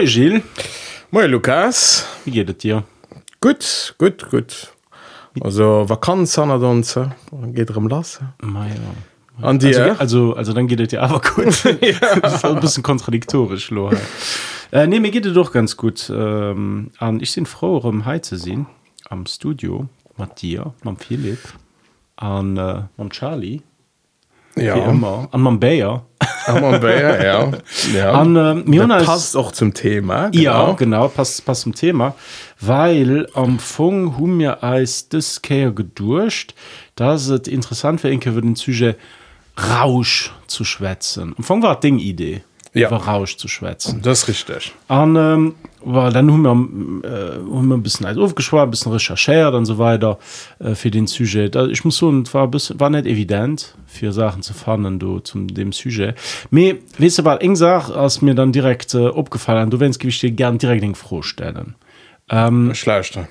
Moi Gil Moi Lukas. Wie gehtt dir? Gut gut gut. Also Vakanz an danse geht um las an dir? Also also also dann geht dir aber gut. Ein bisschen kontradiktorisch lo äh, nee mir geht doch ganz gut. Ähm, an ich sind froh um he zu sehen am Studio Matt dir man Philipp. An äh, man Charlie. Ja. wie immer, mit Bayer. Am Bayer, ja. ja. Und äh, Miona das ist- passt auch zum Thema. Ja, genau, passt, passt zum Thema. Weil am Fong haben wir als das gedurcht, dass es interessant wäre, über den Sujet Rausch zu schwätzen. Am Fong war das Ding Idee, Ja. über Rausch zu schwätzen. Das ist richtig. Und ähm, well, dann haben wir, äh, haben wir ein bisschen alles aufgeschwart, ein bisschen recherchiert und so weiter äh, für den Sujet. Da, ich muss sagen, es war, bisschen, war nicht evident, für Sachen zu finden do, zum dem Sujet. Aber, weißt du, was, eine Sache ist mir dann direkt äh, aufgefallen, du willst ich dir gerne direkt eine Frage stellen. Schlechter.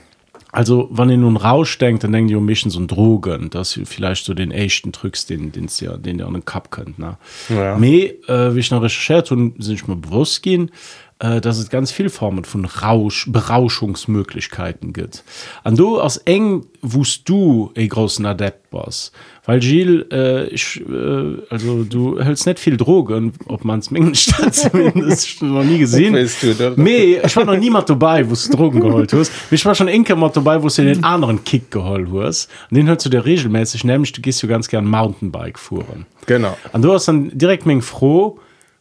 Also, wenn ihr nun Rausch denkt, dann denkt ihr um mich so ein Drogen, dass ihr vielleicht so den echten Tricks, den, den, ihr, den ihr an den Cup könnt. Ne? Ja. Me, äh, wie ich noch recherchiert habe, sind ich mir bewusst gehen, dass es ganz viele Formen von Rausch, Berauschungsmöglichkeiten gibt. Und du, als eng, wusst du, ein großen Adept was. Weil Gilles, äh, ich, äh, also du hältst nicht viel Drogen, ob man es Mengenstadt zumindest noch nie gesehen. Weißt du, Nee, ich war noch niemand dabei, wo du Drogen geholt hast. Ich war schon enke mal dabei, wo du den anderen Kick geholt hast. Und den hältst du dir regelmäßig, nämlich du gehst ja ganz gern Mountainbike fuhren. Genau. Und du hast dann direkt mich froh,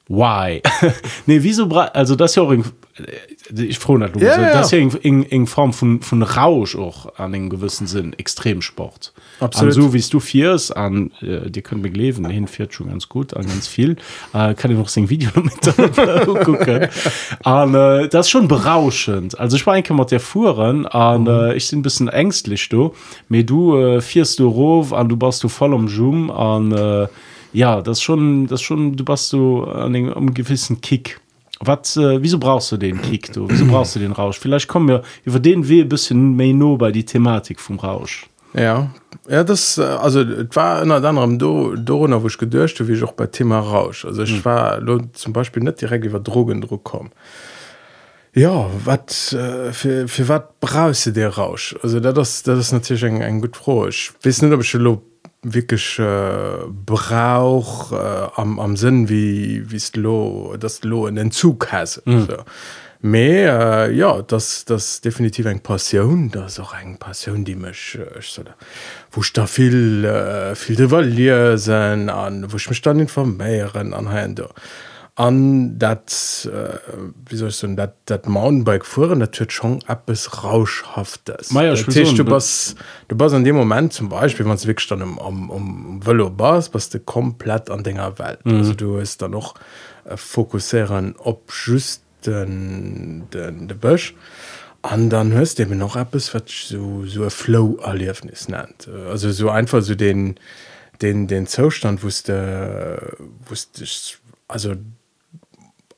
why? nee, wieso, bra- also das ja auch, in, äh, ich froh nicht, Ja, ja. das ist ja in, in, in Form von, von Rausch auch an einem gewissen Sinn, Extremsport. Absolut. Und so wie du fährst, an, äh, die können begleben, hin fährt schon ganz gut, an ganz viel. Äh, kann ich noch sein Video noch mit gucken. Und äh, das ist schon berauschend. Also ich war eigentlich mit der Fuhren und äh, ich bin ein bisschen ängstlich, du. Aber du äh, fährst du rauf und du bist du voll am Zoom und äh, ja, das ist schon, das schon, du bist so an einem, einem gewissen Kick. Was, äh, wieso brauchst du den Kick, du? Wieso brauchst du den Rausch? Vielleicht kommen wir über den wir ein bisschen mehr no bei die Thematik vom Rausch. Ja. Ja, das, äh, also, es war unter anderem do, Dorona, wo ich gedurcht habe, wie ich auch bei Thema Rausch. Also, ich war lo, zum Beispiel nicht direkt über Drogendruck kommen. Ja, wat, äh, für, für was brauchst du der Rausch? Also, das, ist- das ist natürlich ein, ein gut Froh. Ich weiß nicht, ob ich lo wirklich äh, brauch äh, am, am Sinn wie wies lo das lo in den Zug has mhm. so. mehr äh, ja das das definitiv eng passion das auch eng passion die mich mech so woch da viel äh, viel devalier se an woch mich dann informieren an Da An dat, äh, wie soll ich sagen, dat Mountainbike das wird schon etwas Rauschhaftes. Ja, Das heißt, du bist, du bist in dem Moment zum Beispiel, wenn du wirklich dann am, am, am Velo bist, bist du komplett an deiner Welt. Mhm. Also du hast dann noch äh, fokussieren auf just den, den, den Busch. Und dann hörst du eben noch etwas, was so, so ein Flow-Erlebnis nennt. Also so einfach so den, den, den Zustand, wo du, also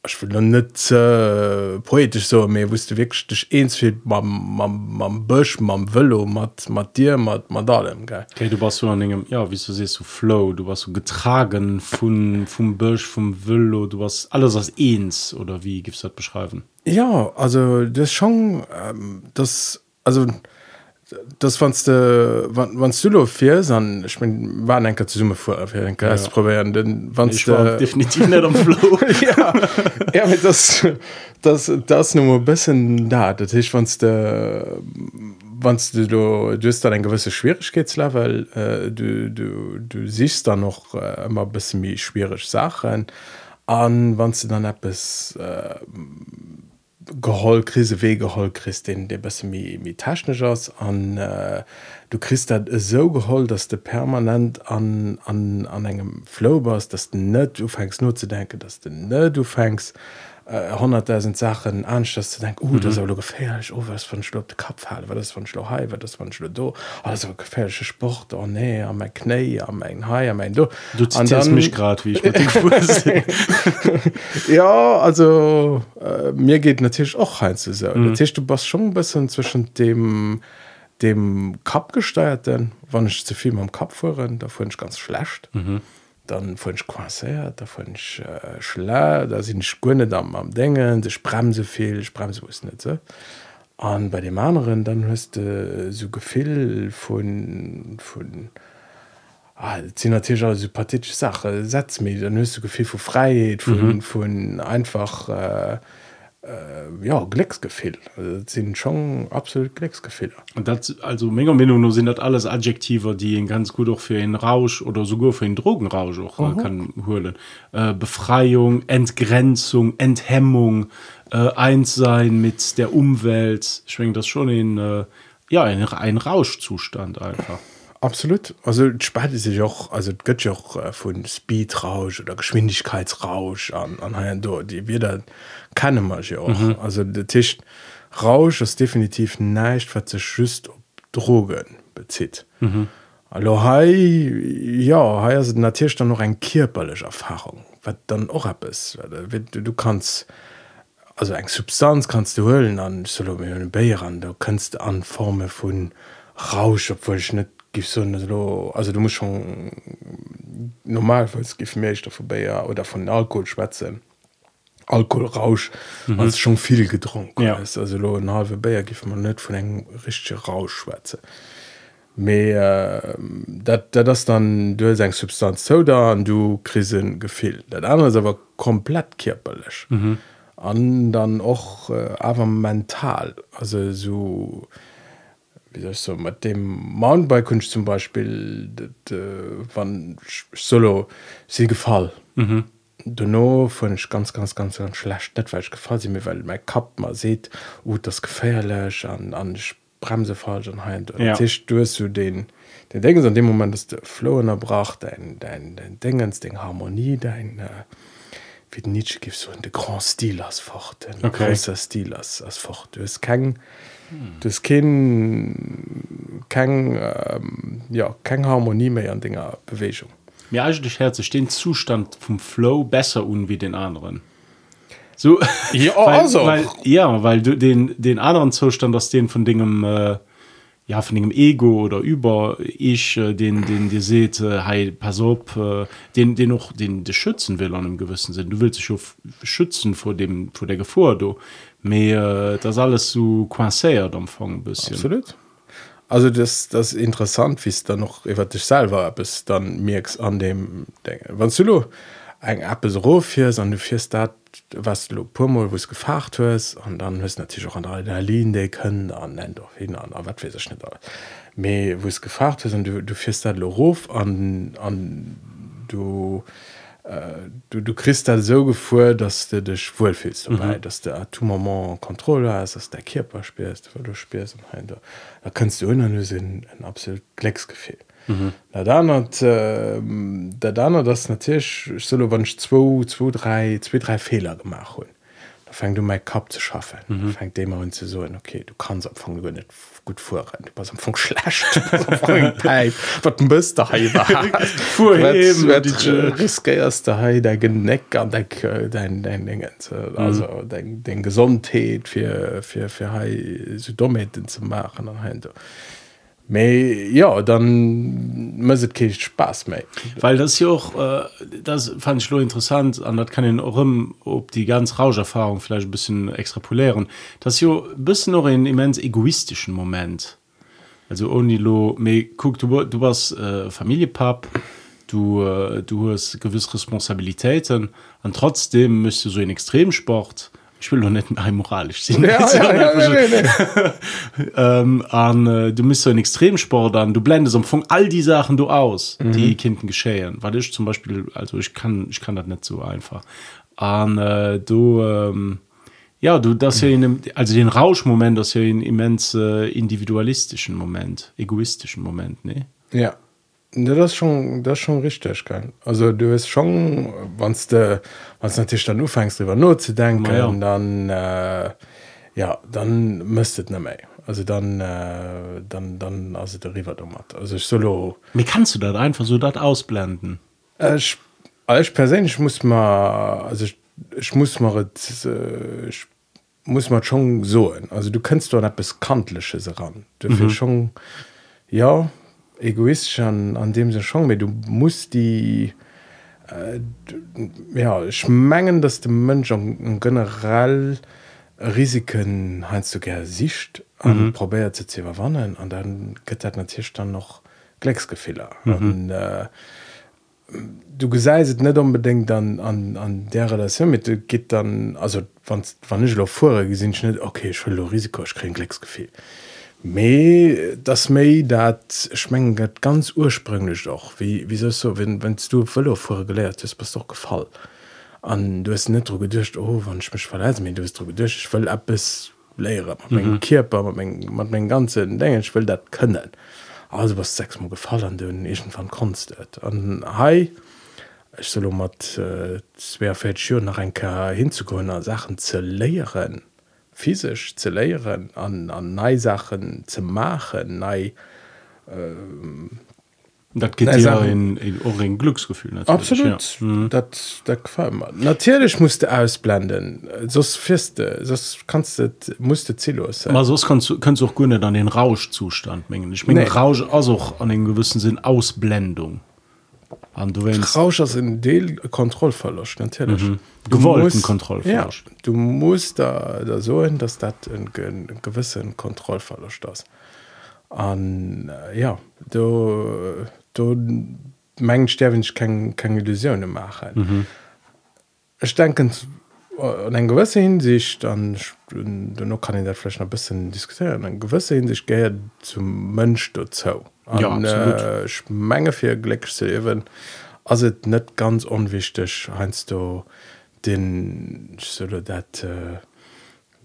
ich will noch nicht äh, poetisch so mehr wusste wirklich dich eins viel mam Bösch mam Velo mat mat dir mat mat allem ge Okay, du warst so an einem, ja, wie du siehst, so Flow, du warst so getragen von, vom Bösch, vom Velo, du warst alles als eins, oder wie gibst das beschreiben? ja also das schon ähm, das also das fandst du wann Sylo fir an ich mein, war enker zu summe vor ja. probieren den wann definitiv net am Flo ja. ja, das das das nur bisschen da dat ich wann de wann du du dust dann en gewisse Schwierigkeitslevel äh, du du du siehst dann noch äh, immer bis wie schwierig Sachen an wann du dann App es äh, geholl krise we wegeholl christin de bas mi taschnegers an äh, du christ dat so geholl dass de permanent an an an engem flowbers dass du net du fängst nur zu denken dass du ne du fängst äh, 100.000 Sachen anstatt zu denken, uh, das ist aber gefährlich, oh, was von Schluck Kopf halt, was das von Schluck Hai, was das von Schluck do, also gefährliche Sport, oh nee, an mein Knie, an mein Hai, an mein do. Du zitierst dann- mich gerade, wie ich mit dem Fuß ja, also äh, mir geht natürlich auch Heinz so. Mhm. Das heißt, du bist schon ein bisschen zwischen dem dem Kap gesteuert denn wann ich zu viel am Kap fuhren da fand ich ganz schlecht mhm. Dann fand ich quasiert da fand ich äh, schla da sind ich gründe am am dingen ich bremse viel ich bremse wusste nicht so. an bei dem anderen dann hast du äh, so gefehl von von ah, das sind natürlich auch sympathische Sache Satz mir dann hast du gefehl von Freiheit von, mhm. von einfach äh, äh, ja Glecksgefehl sind schon absolut Glecksgefehler und das also Menge Meinung sind das alles Adjektive die ihn ganz gut auch für den Rausch oder sogar für den Drogenrausch auch uh -huh. kann holen. Äh, Befreiung Entgrenzung Enthemmung äh, eins sein mit der Umwelt schwingt das schon in äh, ja in ein Rauschzustand einfach. Absolut. Also spart sich auch also gö auch äh, von speedrausch oder geschwindigkeitsrausch an an die wir da keine man auch mhm. also der Tisch rausch ist definitiv nicht was schüßt ob drogen bezieht mhm. hallo hi ja also natürlich dann noch ein kirperliche erfahrung was dann auch ab ist du, du kannst also ein substanz kannst du höllen an solo Bayer du kannst an forme von rausch obwohl ich nicht gif so also du musst schon normalfalls gif Meter vorbei ja, oder von Alkohol schwätzen Alkoholrausch mhm. schon viel getrunken ja. ist also lo halbe Bayer gif man net von eng richtige Rauschschwäze mehr dat da das dann du eng Substanz so da an du krisen gefehl dat andere aber komplett kirperlech an mhm. dann och äh, aber mental also so wie so mit dem Mountainbike-Kunst zum Beispiel dat, äh, wann solo sie gefall mhm. Du no fand ich ganz ganz ganz ganz schlecht net weil ich gefallen sie mir weil mein Kap mal seht oh das gefährlich an an bremse falsch an hein ja. Tisch du du den den denken an dem moment dass der flohen erbracht dein dein dein dingens den harmonie dein äh, wie Nietzsche gibt so in de grand stil as fort okay. stil as as fort du es kein das kein kein ähm, ja kein harmonie mehr an dinger bewegung mir eigentlich her den zustand vom flow besser un wie den anderen. So ja, weil, also. weil ja weil du den den anderen zustand aus den von dingen äh, ja von dem ego oder über ich äh, den den dir seht äh, hey pass op äh, den den noch den de schützen will an einem gewissen sinn. Du willst dich auf schützen vor dem vor der gefahr du. Mehr das alles so coinciert umfang bisschen. Absolut also das das interessant wie es dann noch über dich selber bis dann merkst an dem denken wann du eng App rohfir an du fürst dat was du pummel wo es gefacht hues und dann hust natürlich auch an Adrenalin de können an doch hin an wat schnitt me wo es gefacht hast und du du fürst dat lohof an an du du du christ dat so gefu dass du dich wohlfehlst dabei mhm. dass der tout moment kontrolle hast dass der Körper spest wo du spest und da kannst du unsinn ein absolut klecks gefehlt Mhm. dann hat äh, der dann das natürlich solo wann zwei zwei drei zwei drei Fehler gemacht hun fängt du mein Kap zu schaffen mhm. fängt immer und zu so okay du kannst am Anfang nicht gut vorrennen. Du am Anfang schlecht. Was bist da riskierst da dein Geneck an dein dein dein Ding mhm. also mhm. dein, dein Gesundheit für für für so Dometen zu machen dann halt Me ja dann müsset ke spaß me weil das hier auch äh, das fand ich so interessant an dat kann den rum ob die ganz rauscherfahrung vielleicht ein bisschen extrapolären das hier bist noch in immens egoistischen moment. Also ohne lo me guck du du warst äh, familiepap du äh, du hast gewisse responsabilitäten an trotzdem müsst du so in extremsport ich will net moralisch sehen ja, ja, ja, ja, ja, ja. ähm, an äh, du bist so ein extremsport an du blendest um von all die sachen du aus mhm. die kinden geschehen. Weil ich zum beispiel also ich kann ich kann das nicht so einfach. An äh, du ähm, ja du das hier in dem, also den rauschmoment das hier in immens äh, individualistischen moment egoistischen moment ne? Ja Ja, das schon das schon richtig kann also du bist schon wann du natürlich dann du fängst darüber nur zu denken ja. dann äh, ja dann müsstet ne mehr. Also dann äh, dann dann also der river hat also ich solo wie kannst du das einfach so das ausblenden? Äh, ich, also ich persönlich muss mal also ich, ich muss mal äh, ich muss man schon so also du kannst doch etwas kantliches ran. Du mhm. schon ja egoistisch an, an dem sie schon du musst die äh, ja schmengen dass der Mensch generell Risiken heinst du ger sicht an mhm. probiert zu überwannen und dann geht natürlich dann noch Glecksgefehler mhm. äh, du geseiset net unbedingt an, an, an der relation mit geht dann also wann wann ich vor gesinn net okay ich will Risiko ich krieg Glecksgefehl me das me dat schmenget ganz ursprünglich doch. Wie wie so wenn wennst du voll vor gelehrt ist was doch gefallen. An du hast net gedurcht oh wann ich mich verle mir du hast gedurcht ich will ab bis lehre mhm. Körper man mein ganze denken ich will dat können. Also was sechs mal gefallen den ich van konst an hai ich soll mat äh, schwerfällt nach ein hinzukommen sachen ze leieren physisch ze leieren an an neisachen ze machen nei ähm, Dat geht ja in, in euren Glücksgefühl absolut ja. mhm. dat, dat natürlich musste ausblenden sos feste das kannst du musste ziellos aber sos kannst du kannst auch Gunne an den Rauschzustand mengen ich mein, nee. Rausch also an den gewissen Sinn Ausblendung an du Rausch in Deel Kontrollverlust natürlich. Mhm. gewollten Kontrollverlust ja, du musst da, da so hin dass dat en gewissen Kontrollverlust das an äh, ja du du mengen sterwen ich kein, keine illusionune machen mhm. ich denken an en gewässer hinsicht dann noch kann ich dat vielleicht ein bisschen diskutieren an gewässer hinsicht ge zum mönsch dazu an ja, äh, menge fir glück zu as het net ganz unwichtig heinst du den dat äh,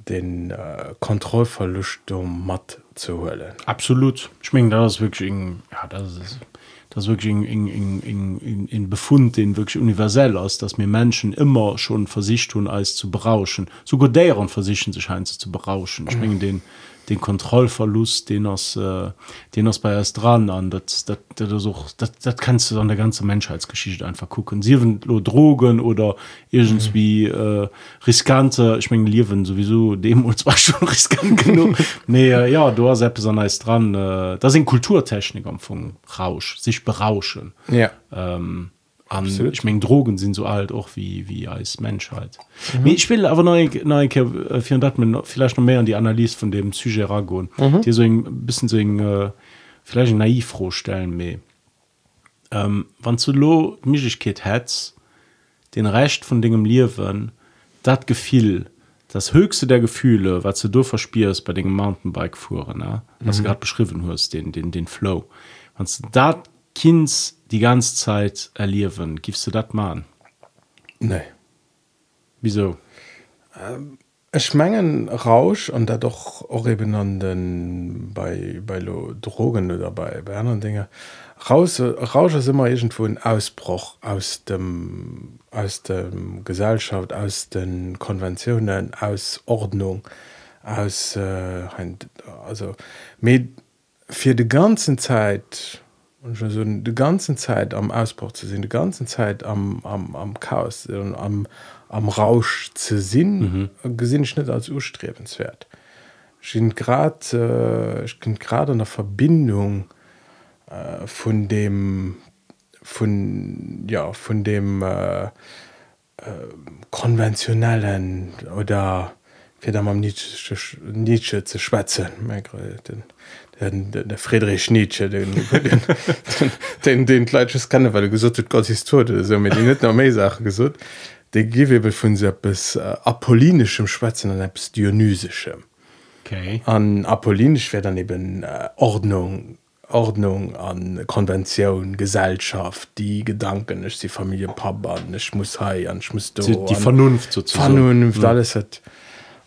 den äh, Kontrollverlust um matt zu höllen absolut. Schmingen das wirklich in, ja das ist das wirklich in, in, in, in, befund den wirklich universell aus dass mir menschen immer schon versicht tun als zu berauschen. Sogar deren versichern sich scheint zu berauschen. Schwingen mhm. den den Kontrollverlust den aus äh, den aus bei erst dran an das, das, das, das, das kannst du an der ganze Menschheitsgeschichte einfach gucken. Sie nur drogen oder irgendwie äh, riskante ich mein, liewen sowieso dem und zwar schon riskant genug. Nee äh, ja du hast besonders dran äh, da sind Kulturtechnik am von Rausch sich berauschen. Ja. Ähm, an ich mein, drogen sind so alt auch wie wie als menschheit mhm. ich will aber neue, neue, äh, vielleicht noch mehr an die analyse von dem psycheragon mhm. die so ein bisschen so ein, äh, vielleicht ein naiv vorstellen me ähm, wann zu lo mich geht hetz den recht von dingem liewen dat gefiel das höchste der gefühle was du verspierst bei den mountainbike fuhren was mhm. gerade beschrieben hast den den den flow wann dat kinds die ganze Zeit erliewen gibst du dat mal ne wieso? Ähm, es schmengen rausch und da doch auch eben an den bei bei drogen oder bei bei anderen dinge raus rausch ist immer irgendwo ein ausbruch aus dem aus dem gesellschaft aus den konventionen aus ordnung aus äh, also mit für die ganzen zeit und schon so die ganze Zeit am Ausbruch zu sehen die ganze Zeit am, am, am Chaos am, am Rausch zu sinn mhm. gesinn schnitt als urstrebenswert grad äh, ich bin gerade in der Verbindung äh, von dem von ja von dem äh, äh, konventionellen oder wie am Nietzsche, Nietzsche zu schwätzen den, den, der Friedrich Nietzsche den den, den, den Kleitsches kann weil er gesot Gott ist tot mit net Sache gesot de giwe vun se bis äh, apollinischem Schwetzen an bis dionysischem okay. an apollinisch wär dann eben äh, Ordnung Ordnung an Konvention Gesellschaft die Gedanken ist die Familie Papa ich muss he an ich muss die, die Vernunft Vernunft mhm. alles hat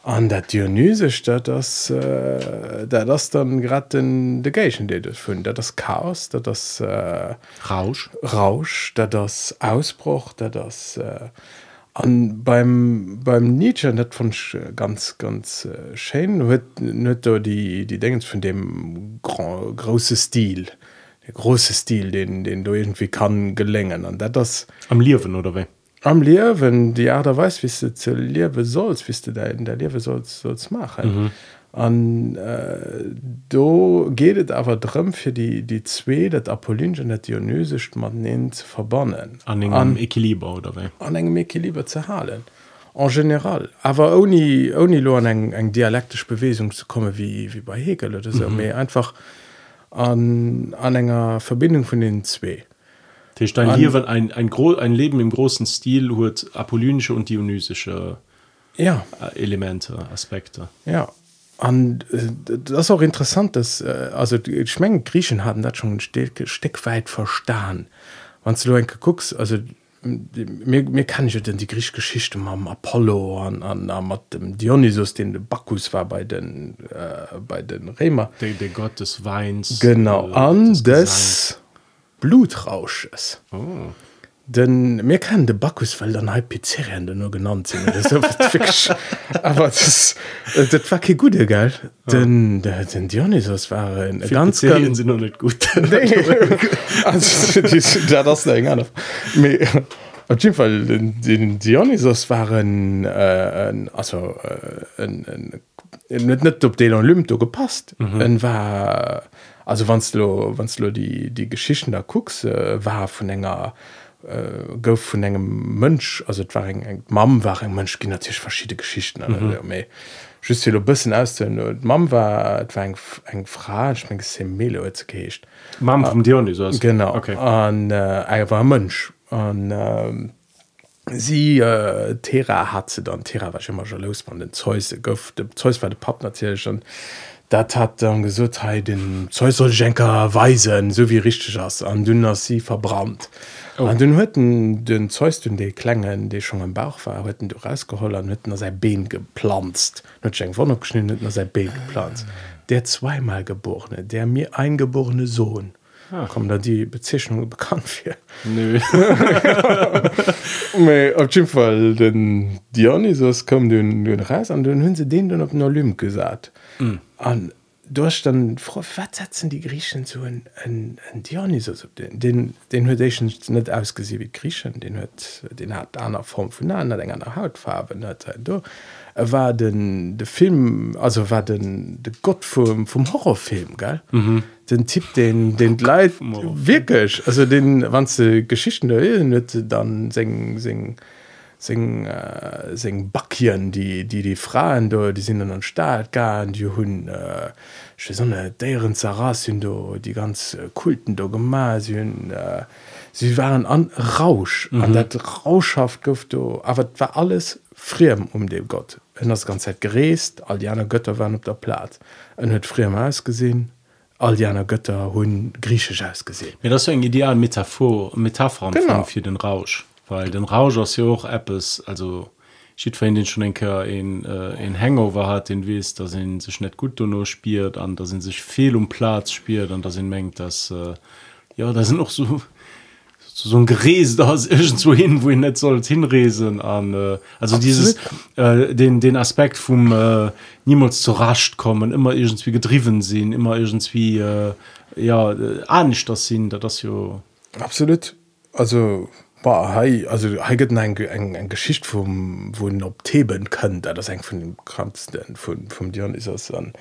an der Dionysisch das äh, das dann grad den Degation vun der das Chaos der das äh, Rausch. Rausch der das Ausbruch der das äh, an beim beim Nietzsche net von ganz ganz äh, Sche huet net die die denkens von dem grand, große Stil der große Stil den den du irgendwie kann gelingen. Der das am Liwen oder we am Lewen die Ader weis wie du ze liewe sollst wie du dein der Liwe sollst sollst machen. Mhm. an äh, do gehtt awer drëm fir die die zwee dat Apollinge net Dionysisch mat ne ze verbannen. An engem Equiliber oder wéi an engem Equiliber ze halen. En general aber oni oni lo an eng eng dialektisch Beweung zu komme wie wie bei Hegel oder so. Mhm. einfach an an enger Verbindung von den zwee Dann hier wird ein ein gro ein Leben im großen Stil huet apollynische und dionysische ja. äh, Elemente Aspekte. Ja. An äh, das ist auch interessant dass äh, also schmengen Griechen hatten dat schon ein Stück, Stück weit verstan wann du ein guckst also mir, mir kann ich ja denn die griechische Geschichte am Apollo an, an, an mit dem Dionysus den de Bacchus war bei den äh, bei den Remer der, der Gott des Weins genau. an des des Blutrausches. Oh. denn mir kann de Bacchus weil dann halb Pizzerien nur genannt sind. Das wirklich- aber das äh, das war kein gute geil denn der den Dionysus war ein Viele ganz ganz sind noch nicht gut. Nee. also, die ja, das Auf jeden Fall den, den Dionysos waren äh, ein, also äh, ein, ein, net net op den an Lymto gepasst. Mhm. war also wannst du die die Geschichten da gucks äh, war von enger äh, gouf von engem Mönsch also war eng eng Mam war eng Mönsch gi natürlich verschiedene Geschichten mhm. méi just bisssen aus Mam war war eng eng Fra ich mein, Melo geheescht. Mam vom Dionysos genau. Okay. An äh, er war Mënsch. An ähm, sie äh, Thera hat ze dann Thera war immer schon los man den Zeus gouf de Zeus war de pap natürlich. Schon dat hat dann gesot hey, den Zeus soll Schenker weisen so wie richtig ass an dünner sie verbrannt. An den hueten den Zeus den de klengen de schon im Bauch war hueten du rausgeholt hueten er sein Been gepflanzt. Schenk von geschnitten er sein Been gepflanzt. Der zweimal geborene der mir eingeborene Sohn. Ah. kommen da die Bezeichnung bekannt für? Nö. Mei op jeden Fall den Dionysos kom den den Reis an den hunn se den dann op den Olymp gesat an durch dann froh watsetzen die Griechen zu en en en Dionysos op den? Den den huechen net ausgesie wie Griechen. Den huet den hat aner Form vun an eng an der Hautfarbe net do er war den de Film also war den de Gott vom vom Horrorfilm ge mhm. den Tipp den den Leiit wirklich. Also den wann ze Geschichten der net dann seng seng sing äh, sing Backien die die die Frauen do die sind an den Staat gar die hun äh, sonne deieren Saras sind do die ganz äh, kulten do Gymnasien äh, sie waren an Rausch mhm. an dat Rauschhaft gouf do aber war alles friem um dem Gott. En das ganze Zeit gereest all die anderen Götter waren op der Platz en huet friem ausgesehen all die anderen Götter hun griechisch ausgesehen. Ja, das ist ein ideal Metaphor Metapher Genau. für den Rausch weil den Rausch aus ja auch Apps also schied vorhin den schon denke in äh, in Hangover hat den wis da sind sich nicht gut nur spielt an da sind sich viel um Platz spielt und da sind mengt das äh, ja da sind auch so so, ein Geräse da ist irgendwo hin wo ich nicht soll hinresen an äh, also Absolut. dieses äh, den den Aspekt vom äh, niemals zu racht kommen immer irgendwie getrieben sind immer irgendwie äh, ja äh, anisch das sind da das ja absolut also boah, hei, also heget eng eng eng Geschicht vom wo op Theben könnt das eng von dem kransten von vom Dionysos an.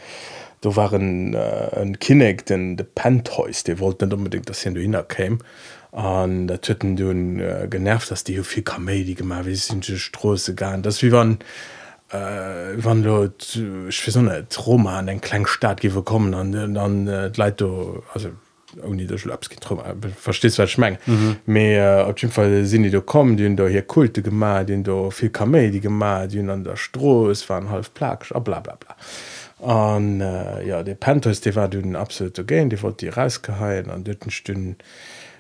Da waren äh, ein Kinnek den de Pantheus der wollte nicht unbedingt dass hin du hinkäm an der töten du äh, genervt dass die viel Kamedi gemacht wie sind Stroße gegangen das wie waren äh, wann du nicht Roma an den Klangstaat gi kommen an dann äh, leit du also uni der Schlaps getrum verstehst wat schmeng mé op dem Fall sinn die du kom dun der hier kulte gemar den du fir kamé die gemar dun an der stroos waren half plagsch a bla bla bla. An äh, ja de Panthers de war du den absolut géint de wat die rausgehaien an dëtten stünnen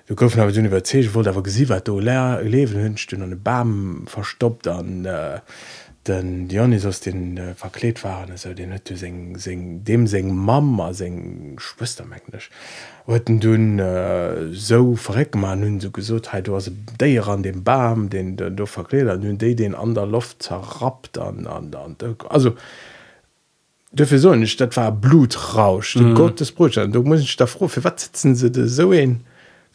du goufen awer duniwwer zeeg wo awer gesi wat do leer lewen hunnchten an de Bam verstoppt an äh, den Dionysos den äh, verkleet waren also den hue seng seng dem seng Mama seng Schwestermänglisch hueten du äh, so verreck man hun so gesot hey, du hast déier an dem Bam den du verkleet an hun déi den an der Luft zerrappt an an an also dafür so nicht dat war Blutrausch mhm. Gottes Brot du muss ich da froh für wat sitzen se de so en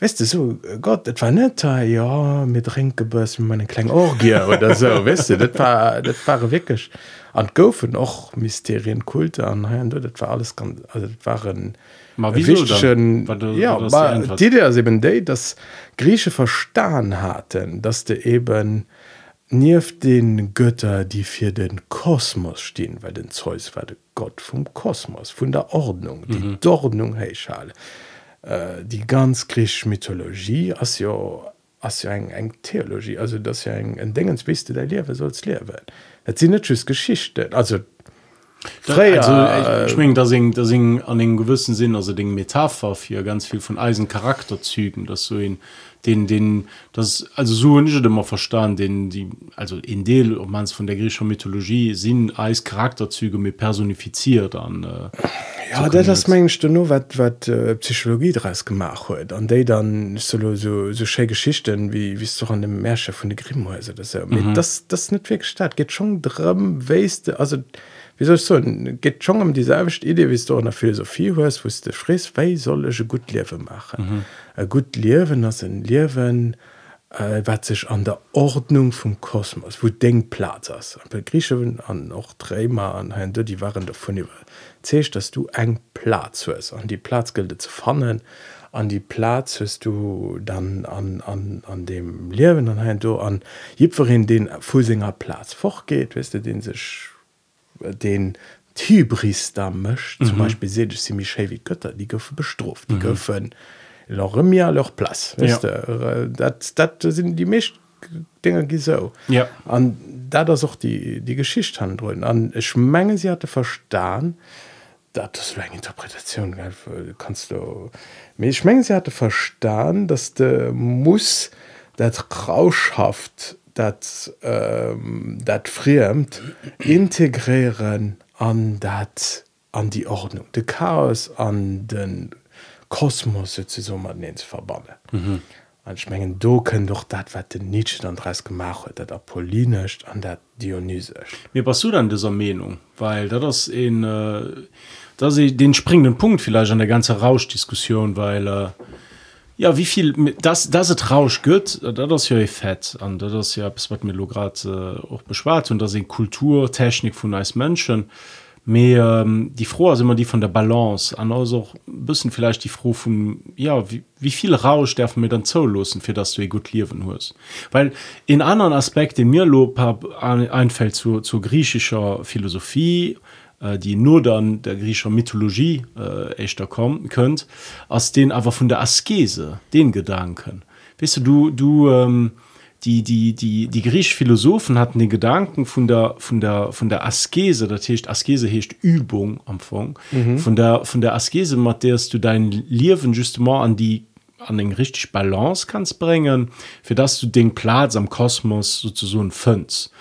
weißt du so Gott das war nicht ja mit Trinkgebürs mit meine kleinen Orgie oder so weißt du das war das war wirklich an Gofen auch Mysterienkulte an das war alles ganz also das waren wichtigen ja aber die die ist eben die dass Grieche verstanden hatten dass du eben nief den Götter die für den Kosmos stehen weil den Zeus war der Gott vom Kosmos von der Ordnung die mhm. Ordnung hey Schale äh, die ganz griechische Mythologie as ja as ja eng eng Theologie also das ja eng en dingens bist der Lehrwe solls leer werden dat sind net Geschichte also Freier, also, ich, ich mein, da sing, da sing an den gewissen Sinn also den Metapher für ganz viel von Eisencharakterzügen dass so in den den das also so nicht immer verstanden den die also in Del ob man es von der griechischen Mythologie sind Eischarakterzüge mit personifiziert an äh, ja dat das mengchte no wat wat äh, Psychologie dres gemacht huet an déi dann so so so sche Geschichten wie wie doch an dem Märsche von de Grimhäuser das ja, mhm. das das net weg statt geht schon drum weiste also wie soll ich so geht schon um dieselbecht idee wie du an der Philosophie huest wo de fries wei sollche gut lewe machen? Mhm. a gut lewen as en lewen äh, wat sich an der Ordnung vom Kosmos wo denk Platz bei Griechen an noch dreimal an Herrn die waren davon überzecht dass du eng Platz hast. An die Platzgilde zu fannen an die Platz hast du dann an, an, an dem Lehrwen an du an jipferin den Fusinger Platz fortgeht weißt du den sich den Tibris da mcht mhm. zum Beispiel se ich sie mich wie Götter die goufe bestroft die mhm. goufen mir loch Plas ja. dat, dat sind die mecht Dinger gi so ja. an da das auch die die Geschicht handrun an ich menge sie hatte verstan dat das eng Interpretation kannst du ich menge sie hatte verstan dass de muss dat rauschhaft dat ähm, dat friemt integrieren an dat an die Ordnung de Chaos an den Kosmos so summmerns verbanne. Mhm. schmengen do können doch dat wat den Nietzsche an dreis gemacht huet, dat apollinecht an der Dionysisch. Mir pass du an dieser Meinung weil da das in äh, da sie den springenden Punkt vielleicht an der ganze Rauschdiskussion, weil äh, ja wie viel das das het Rausch gött da das ja fett. An da das ja bis wat mir grad äh, auch beschwart und da sind Kulturtechnik von als Menschen. Mehr ähm, die froh ist immer die von der Balance. An also auch ein bisschen vielleicht die froh von ja wie, wie viel Rausch darf mir dann zolosen für das du eh gut leben hast weil in anderen Aspekten mir lo ein- einfällt zu, zu griechischer Philosophie äh, die nur dann der griechischer Mythologie äh, echter kommen könnt aus den aber von der Askese den Gedanken. Weißt du du du ähm, die die die die griechischen Philosophen hatten den Gedanken von der von der von der Askese das heißt Askese heißt Übung am Anfang. Mhm. von der von der Askese mit der du dein Leben justement an die an den richtig Balance kannst bringen für das du den Platz am Kosmos sozusagen findst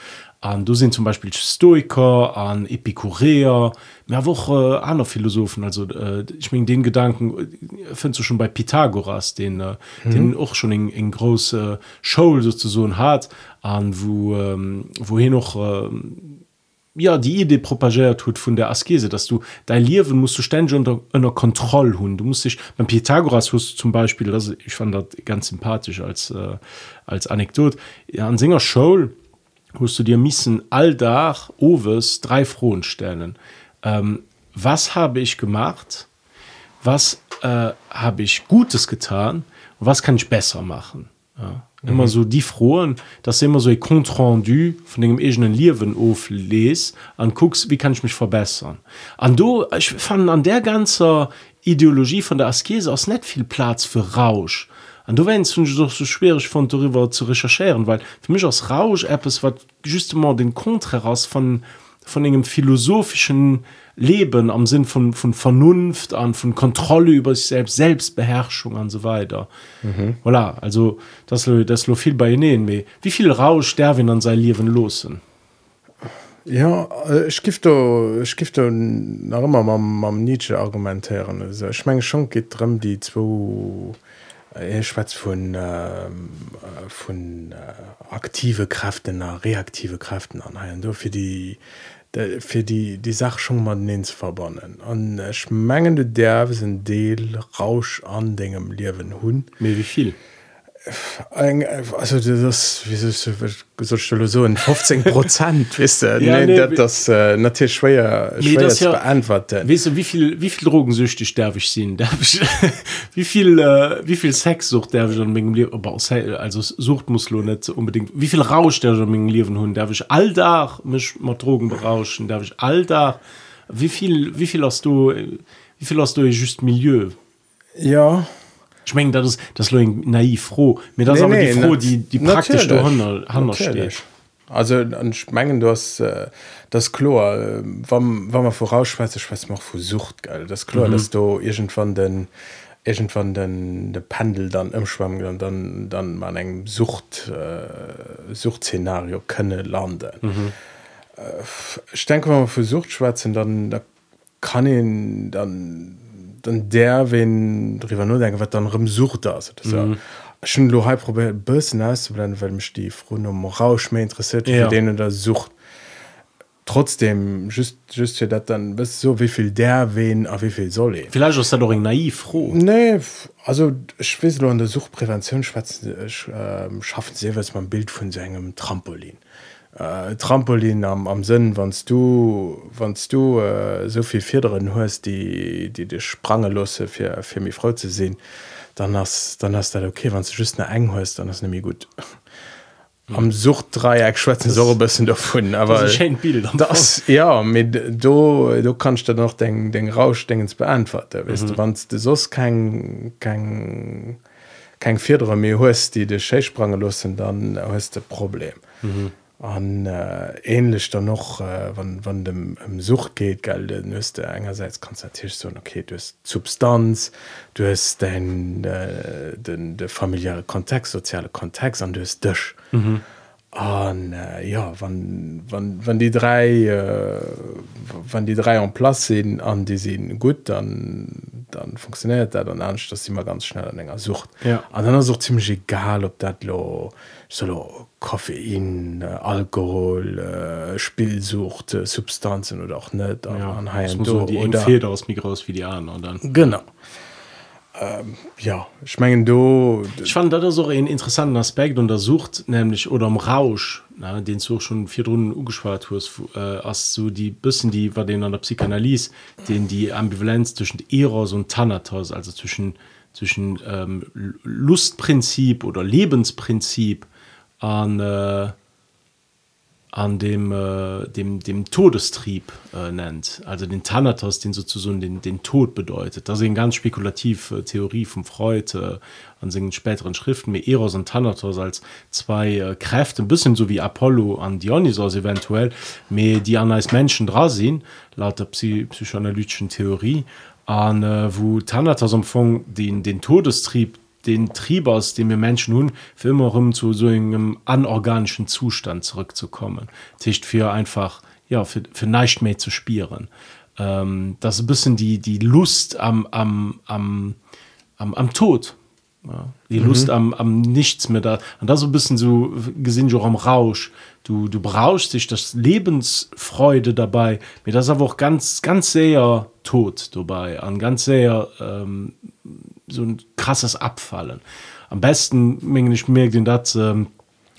an du sind zum Beispiel Stoiker an Epikureer. Mehr Woche äh, andere Philosophen. Also äh, ich mein, den Gedanken äh, findest du schon bei Pythagoras den äh, mhm. den auch schon in, in große Show sozusagen hat. An wo ähm, wohin noch ähm, ja die Idee propagiert tut von der Askese dass du dein Leben musst du ständig unter einer Kontrolle hun du musst dich beim Pythagoras hast du zum Beispiel das ich fand das ganz sympathisch als äh, als Anekdot ja, an Singer Show musst du dir missen. Alldach Oves drei Frohen stellen ähm, was habe ich gemacht? Was äh, habe ich Gutes getan? Und was kann ich besser machen? Ja. immer so die frohen das immer so ein compte rendu von dem egenen Liwen of les an gucks wie kann ich mich verbessern. An du ich fand an der ganzer Ideologie von der Askese aus net viel Platz für Rausch an du wennst ich doch so schwierig von darüber zu recherchieren weil für mich aus Rausch App es war justement den Kontra heraus von von einem philosophischen Leben am Sinn von, von Vernunft an von Kontrolle über sich selbst Selbstbeherrschung und so weiter. Mhm. voilà, also das das lo viel bei ihnen wie wie viel Rausch sterben an sein Leben losen? Ja äh, ich gift nach immer mam Nietzsche argumentieren. Also, ich meng schon geht drin die zwo Äh, schwarz von äh, von äh, aktive Kräften nach reaktive Kräften an für die für die die Sache schon mal ins verbonnen an schmengende derwe sind Deel rausch an degem liewen hun mir wie viel also das wie so 15 Prozent wis ja, nee, nee, das äh, natürlich schwer, nee, schwer das ja, beantworten. Weißt du, wie viel wie viel drogensüchtig darf ich sehen? Darf ich wie viel äh, wie viel Sex sucht der also sucht muss nicht unbedingt. Wie viel Rausch der leben hun darf ich all da mich mal drogen berauschen? Darf ich all da wie viel wie viel hast du wie viel hast du just milieu? Ja ich mein, das das naiv froh. Mir das nee, aber nee, die froh die die praktisch steht. Also schmengen du hast äh, das chlor äh, wann wann man vorausschweiz was macht versucht geil das chlor mhm. dass du irgendwann den irgendwann den de pendel dann imschwammen und dann dann man eng sucht äh, suchtszenario könne landen. Mhm. äh, ich denke man versucht schwatzen dann da kann ihn dann dann der wenn drüber nur denken wat dann rum sucht das mhm. schon lo probiert bösen auszublenden weil mich die froh um rausch mehr interessiert ja. denen der sucht trotzdem just just ja dat dann bist so wieviel der wen a wieviel soll ich vielleicht ist doch naiv froh nee also schwi an der suchtprävention schwatzen äh, schaffen sie was man bild von seinem trampolin äh, Trampolin am, am Sinn wannst du wannst du äh, sovi Fiin hust die die de sprangelosse fir fir mi Frau ze sinn dann hast dann hast dat okay wann du just ne eng hust dann hast nemi gut mhm. am sucht drei schwätzen so bessen davon aber Bild das ja mit du du kannst da noch den den rauschdengens beantworten wisst mhm. du wann du sos kein kein kein vierter mir hust die de Scheichsprangelossen dann hast de problem mhm an äh, ähnlich dann noch äh, wann, wann dem um Sucht geht gelde müsste einerseits konstatiert so okay du hast Substanz du hast den, äh, den der familiäre Kontext soziale Kontext an du hast dich mhm. Und, äh, ja wann, wann, wann die drei äh, wann die drei an Platz sind an die sind gut dann dann funktioniert der dann an dass immer ganz schnell an länger sucht ja. an dann sucht ziemlich egal ob dat lo solo Koffein, äh, Alkohol, äh, Spielsucht, äh, Substanzen oder auch nicht. Ja, an so die oder, fehlt aus Migros wie die anderen. Dann. Genau. Ähm, ja, ich meine, du. Ich fand das so einen interessanten Aspekt untersucht, nämlich, oder im Rausch, na, den du auch schon vier Runden umgespart hast, äh, als so die bisschen, die war den an der Psychanalyse, den die Ambivalenz zwischen Eros und Thanatos, also zwischen, zwischen ähm, Lustprinzip oder Lebensprinzip, an äh, an dem äh, dem dem todestrieb äh, nennt. Also den thanatos den sozusagen den den tod bedeutet. Das sind ganz spekulativ äh, theorie vom freud äh, an seinen späteren schriften mit eros und thanatos als zwei äh, kräfte ein bisschen so wie apollo an dionysos eventuell mehr die an als menschen dra sind laut der Psy psychoanalytischen theorie. An äh, wo thanatos umfang den den todestrieb den Triebers, den wir Menschen nun für immer um zu so einem anorganischen Zustand zurückzukommen. Tischcht für einfach ja für, für nicht mehr zu spieren. Ähm, das ist ein bisschen die, die Lust am, am, am, am, am Tod. Ja, die mhm. Lust am, am nichts mehr da und da so ein bisschen so gesehen so am Rausch du du brauchst dich das Lebensfreude dabei mir das aber auch ganz ganz sehr tot dabei an ganz sehr ähm, so ein krasses abfallen. Am besten ich merke den dat ähm,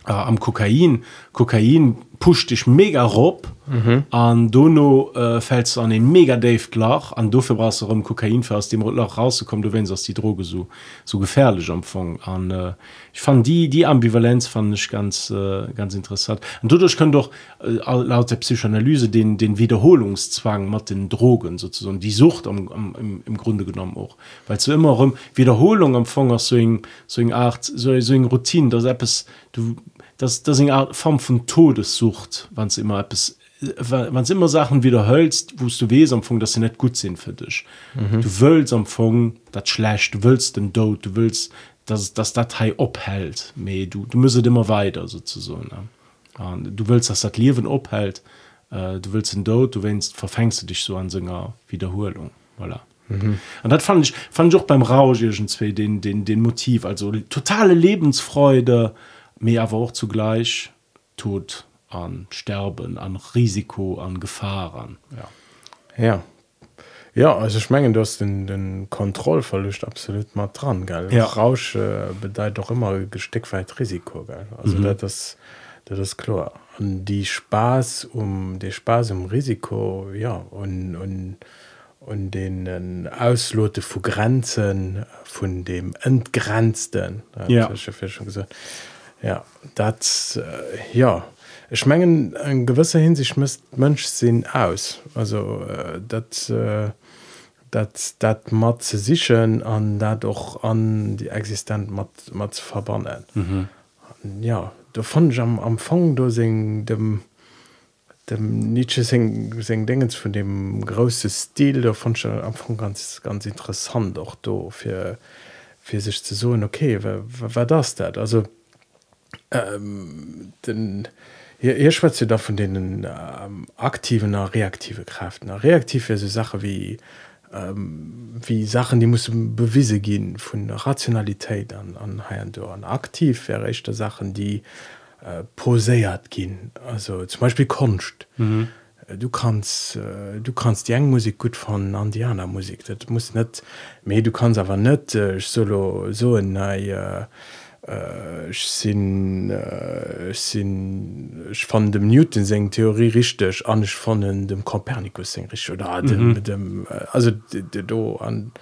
äh, am kokain. Kokain pusht dich mega rob mhm. an dono äh, fällst an den mega Dave lach an dufir brast du um kokain aus dem Loch rauszukommen du wenn aus die droge so so gefährlich empfang an äh, ich fand die die ambivalenz fand ich ganz äh, ganz interessant. Und dadurch können doch äh, laut der psychoanalyse den den wiederholungszwang mit den drogen sozusagen die sucht am, am, im, im grunde genommen auch. Weil du immer um wiederholung empfang aus so in, so in art so, so in routine das app es du das das in art form von todessucht wann es immer etwas wann immer Sachen wieder hölst wost du wes am dass sie net gut sind für dich mhm. du willst am dat schlecht du willst den do du willst dass das Datei ophält me du du müsset immer weiter sozusagen ne? du willst dass das leben ophält äh, du willst den do du wennst verfängst du dich so an Singer Wiederholung voilà. mhm. und das fand ich fand ich auch beim Rausch den den den Motiv also totale Lebensfreude mehr aber auch zugleich tut an Sterben an Risiko an Gefahren ja. Ja. Ja also schmengen das den den Kontrollverlust absolut mal dran geil ja. Rausch äh, bedeiht doch immer gesteckweit Risiko geil also mhm. das das ist klar. An die Spaß um den Spaß um Risiko ja und und und den auslote vu Grenzen von dem entgrenzten ja. schon gesagt ja dat äh, ja. Schmengen en gewisser hinsicht müsst mönsch sinn aus. Also äh, dat äh, dat dat mat ze sichchen an dat doch an die existent mat mat verbannen. Mhm. ja du fand am amfang du se dem dem Nietzsche seng dingens von dem große Stil der schon am Anfang ganz ganz interessant auch do für für sich zu so okay wer, wer das dat also ähm, den hier, hier schwätzt ihr da von denen ähm, aktiven reaktive Kräften. Reaktiv so Sache wie ähm, wie Sachen die muss bewiese gehen von Rationalität an an Haiern aktiv wäre echte Sachen die äh, poséiert gehen. Also zum Beispiel Konst mhm. du kannst äh, du kannst die Musik gut von Indianer Musik das muss nicht mehr du kannst aber nicht äh, solo so ein äh, äh, sinn äh, sinn ich fan dem newton seng theorie richtig an ich von dem kopernikus seng rich oder dem, mhm. dem äh, also do an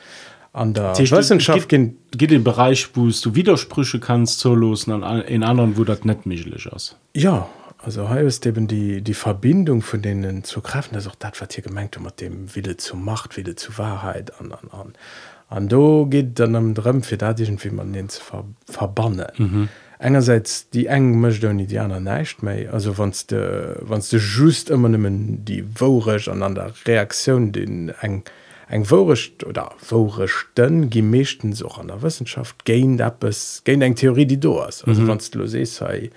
an der Wissenschaft geht, geht den Bereich wo du Widersprüche kannst zo losen an in anderen wo dat net michlich aus ja also he ist eben die die Verbindung von denen zu kräften das auch dat wat hier gemengt um dem Wille zu macht Wille zu Wahrheit an an an an do geht dann am drmfir fir wie man den ze ver verbannen. Mhm. Engerseits die eng mcht die Indianer neicht mei also wann wann du just immer nimmen die worech an an der Reaktion den eng eng vorrecht oder vorrechten gemeeschten soch an der Wissenschaft géint es géint eng Theorie die do ass wann lo se sei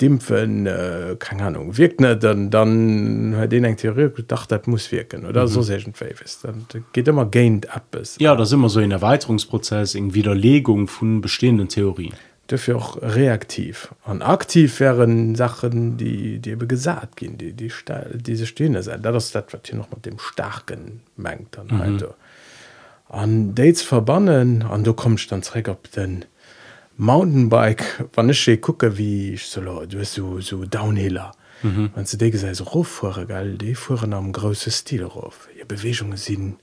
dimpfen äh, keine ahnung wirkt net dann dann hat den Theorie gedacht dat muss wirken oder? Mhm. so dann geht immer gained ab es ja das immer so ein Erweiterungsprozess in Widerlegung von bestehenden Theorien. Dafür auch reaktiv. An aktiv wären Sachen die die gesagt gehen die die diese stehende sein. Das das wird hier noch mit dem starken mengt dann mhm. halt an dates verbannen an du kommst dann träg ab den Mountainbike wann ich gucke wie ich solo du so so downhiller. Mhm. wann ze de se so roffure gall de fuhren am grosse Stil auf ihr Bewegungen sinn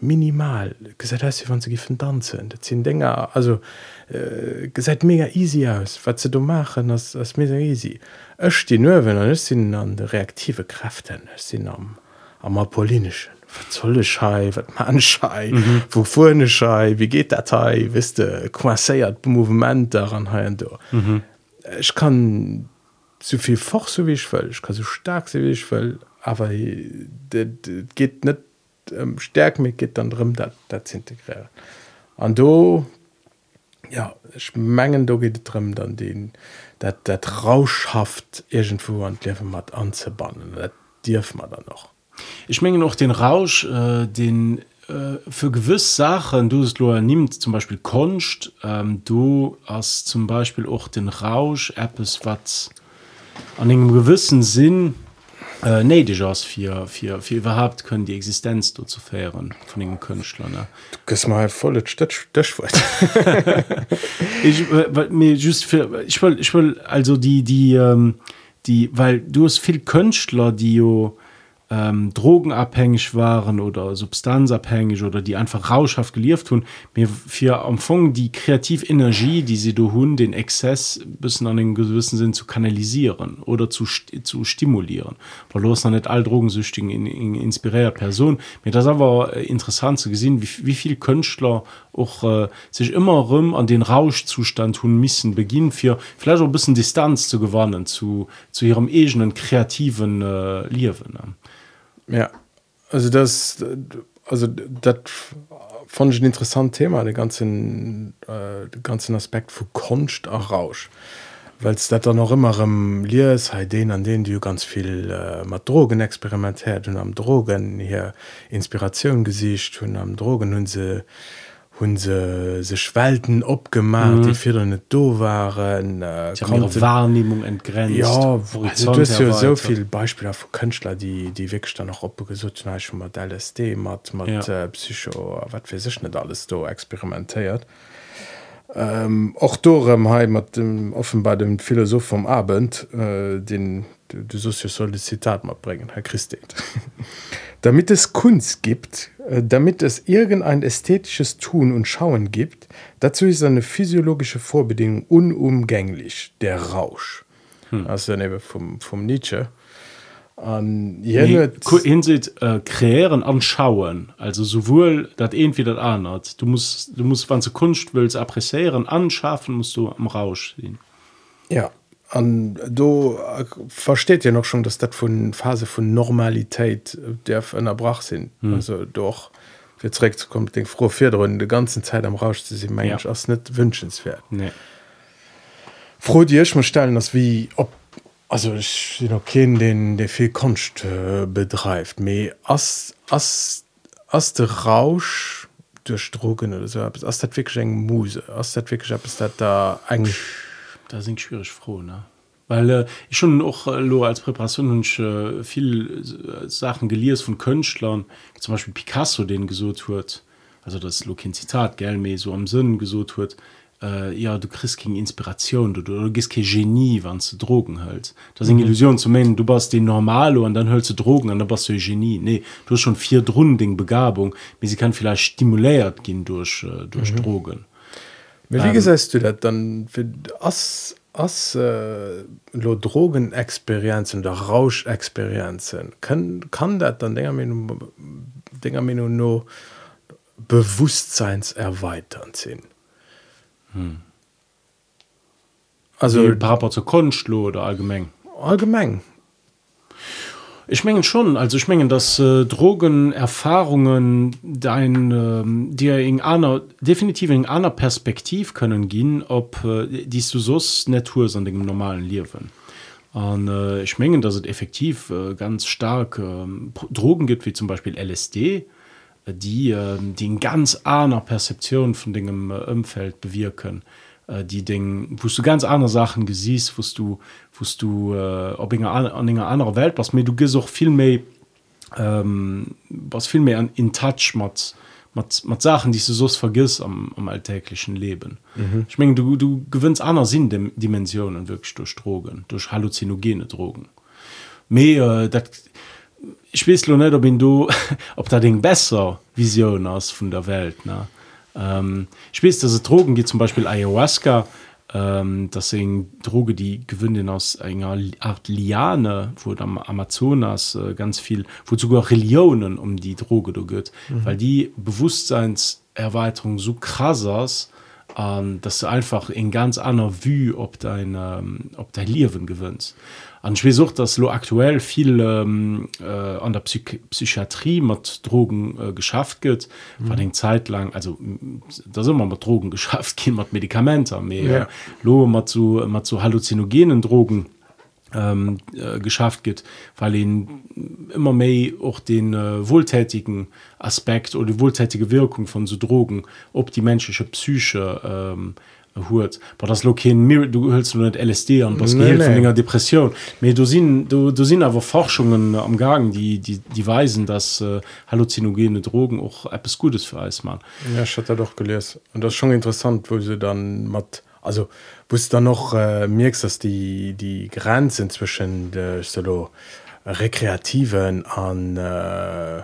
minimal. Gesagt hast wann ze giffen danszen dat sinn Dinger also äh, seit mega easy aus. Wat ze du machen as as mega easy. Ech die Nwen an sinn an de reaktive Kräften. Sinn am am apolinischen apollinischen zolle schei? Wat man schei? Mhm. wo vorne schei? Wie geht datei wisste quaiert movement daran ha du. Mhm. ich kann zu viel fort so wie ich voll ich kann so stark so wie ich voll aber geht net ähm, stärk mit geht dann drin dat dat integrieren. An do ja ich mengen do geht drin dann den dat dat rauschhaft irgendwo an le mat anzubannen. Dat dirf man dann noch ich menge noch den rausch äh, den äh, für gewiss sachen du es lo nimmt zum beispiel konst ähm, du hast zum beispiel auch den rausch es wat an einem gewissen sinn äh, nee die aus vier vier viel überhaupt können die existenz du zu fähren von den künstlern mal voll ich äh, mir just für ich will ich will also die die ähm, die weil du hast viel künstler die du ähm, drogenabhängig waren oder substanzabhängig oder die einfach rauschhaft gelieft tun mir für empfangen die kreativenergie die sie du hun den exzess bis an den gewissen sind zu kanalisieren oder zu zu stimulieren weil los nicht all drogensüchtigen in, in inspirier person mir das aber interessant zu gesehen wie, wie viel Künstler auch äh, sich immer rum an den rauschzustand tun müssen beginnen für vielleicht auch ein bisschen distanz zu gewannen zu zu ihrem egenen kreativen äh, liewen ne? Ja. Also das also dat fand ich ein interessant thema den ganzen äh, den ganzen aspekt vu kunst auch rausch weil es dann noch immer im Lies he den an den du ganz viel äh, mat drogen experimentiert und am drogen hier inspiration gesicht hun am drogen hun se hun se se schwelten opgemacht mhm. die fir net do waren äh, konnte, Wahrnehmung entgrenzt ja, also, ja so viel Beispiele vu Könler die die wirklich dann noch opgesucht mat LSD mat mat ja. äh, psycho wat fir sech net alles do experimentiert och ähm, dorem ha mat dem offenbar dem Philosoph vom Abend äh, den du so soll zitat mal bringen herr christ damit es kunst gibt äh, damit es irgendein ästhetisches tun und schauen gibt dazu ist eine physiologische vorbedingung unumgänglich der rausch. Hm. also vom vom nietzsche. An hinsicht äh, kreieren anschauen also sowohl dat irgendwie dat anert du musst du musst wann zu kunst willst appreieren anschaffen musst du am rausch sehen. Ja an du äh, versteht ja noch schon dass dat von phase von normalität der erbrach sind hm. also doch jetzt kommt den froh vier die ganzen zeit am rausch sie ja. nicht wünschenswert nee. froh dir ich muss stellen dass wie ob also ich noch kennen den der viel kunst äh, bedreift me as as as der rausch durch drogen oder so as dat wirklich muse as dat wirklich ist da eigentlich da sind schwierig froh ne? Weil äh, ich schon auch äh, lo als Präparation und äh, viel äh, Sachen geliers von Könchtlern zum Beispiel Picasso den gesucht wird. Also das Lokin Zitat gel so am Sinn gesucht wird. Äh, ja du christ gegen Inspiration du, du, du gehst kein Genie wann du drogen halt das sind mhm. Illusion zu meinen du bist den normale und dann hölst du drogen an dann bist du Genie. Nee du hast schon vier Drunding Begabung wie sie kann vielleicht stimuliert gehen durch äh, durch mhm. drogen wie ähm, gesagt du das dann für as as äh, lo drogenexperizen der rauschexperizen kann dat dann dinger dinger min no bewusstseins erweitern sinn? Hm. also papa zur kunstlo oder allgemeng allgemeng ich mengen schon also ich mengen dass äh, drogenerfahrungen dein äh, dir in einer definitiv in einer perspektiv können gehen ob äh, dies du so natur an dem normalen leben. Und äh, ich mengen dass es effektiv äh, ganz stark äh, drogen gibt wie zum beispiel lsd die äh, die in ganz einer perzeption von dem äh, umfeld bewirken. äh, die Dinge wo du ganz andere Sachen gesiehst wo du wo du äh, ob an einer anderer Welt was mir du gehst auch viel mehr ähm, was viel mehr an in touch mit, mit, mit Sachen die du so vergisst am, am alltäglichen Leben. Mhm. ich meine du du gewinnst einer Sinn Dimensionen wirklich durch Drogen durch halluzinogene Drogen. Mehr äh, dat, ich weiß nicht ob du ob da Ding besser Vision aus von der Welt ne ähm, weiß dass es drogen geht zum beispiel ayahuasca ähm, das sind droge die gewinnen aus einer art liane wo am amazonas äh, ganz viel wo sogar religionen um die droge du geht mhm. weil die bewusstseinserweiterung so krass ist, ähm, dass du einfach in ganz einer wie ob dein ähm, ob dein liewen gewünnst an sucht das lo aktuell viel ähm, äh, an der Psych Psychiatrie mat drogen äh, geschafft geht mhm. war den zeit lang also da immer mal drogen geschafft kind mat medikamente mehr ja. lo mal zu mal zu halluzinogenen drogen ähm, äh, geschafft geht weil ihn immer mehr auch den äh, wohltätigen aspekt oder die wohltätige wirkung von so drogen ob die menschliche psyche ähm, hurt war das lo du hölst du net LSD an was nee, nee. Depression. Me du sinn du, du sinn awer Forschungen am Gagen die die die weisen dass äh, halluzinogene Drogen auch Apps gutes für Eis man ja hat er doch geles und das schon interessant wo sie dann mat also wo dann noch äh, merkst dass die die Grenzen zwischen der so rekreativen an äh,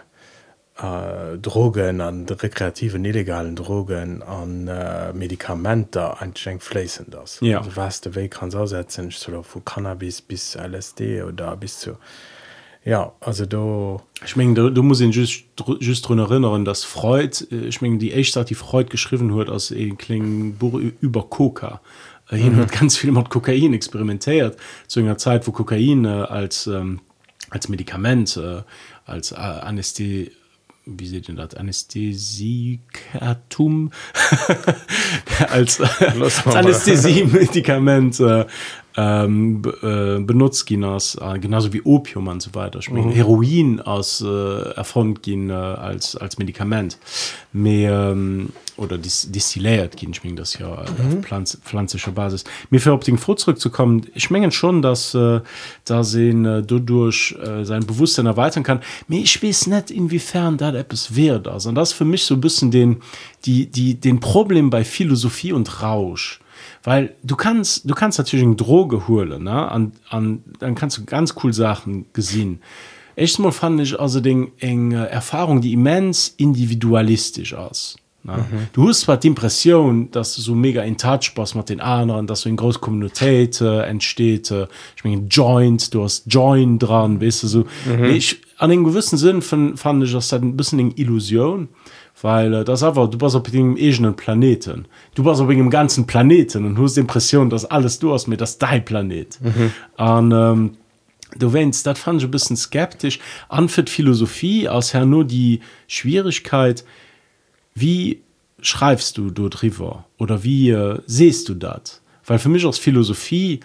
äh, Drogen an rekreativen illegalen Drogen an äh, Medikamenter einschenk flessen das ja. was de Weg kann aussetzen vu Cannabis bis LSD oder bis zu ja also du ich mein, du, du musst just just run erinnern dass freud ich mein, die echt hat die freud geschrieben huet aus klingen über coca hin mhm. hat ganz viel mat kokain experimentiert zu enger zeit wo kokain äh, als ähm, als medikament äh, als äh, anästhesie wie se denn dat Anästhesikatum als, als Anästhesiemedikament äh, ähm, äh, benutzt gehen als äh, genauso wie Opium und so weiter mhm. Heroin aus äh, erfund gehen äh, als als Medikament. Mehr ähm, oder dis, distilliert gehen ich mein, das ja mhm. pflanz, pflanzlicher Basis. Mir für den froh zurückzukommen ich mengen schon dass äh, da sehen äh, du durch äh, sein Bewusstsein erweitern kann. Mir ich weiß nicht inwiefern da etwas wert also und das für mich so ein bisschen den die die den Problem bei Philosophie und Rausch weil du kannst du kannst natürlich eine droge holen ne? An an dann kannst du ganz cool sachen gesehen. Echt mal fand ich also den enge erfahrung die immens individualistisch aus mhm. du hast zwar die impression dass du so mega in touch pass mit den anderen dass du in groß kommunität äh, entsteht äh, ich mein, joint du hast join dran weißt du so. Mhm. ich an den gewissen sinn von fand ich das ein bisschen illusion weil äh, das aber du warst auf dem egenen planeten. Du warst auf dem ganzen planeten und du hast impression dass alles du hast mir das dein planet. An mhm. ähm, du wennst dat fand ich ein bisschen skeptisch. Anfit philosophie aus her nur die schwierigkeit wie schreibst du dort river oder wie äh, sehst du dat weil für mich aus philosophie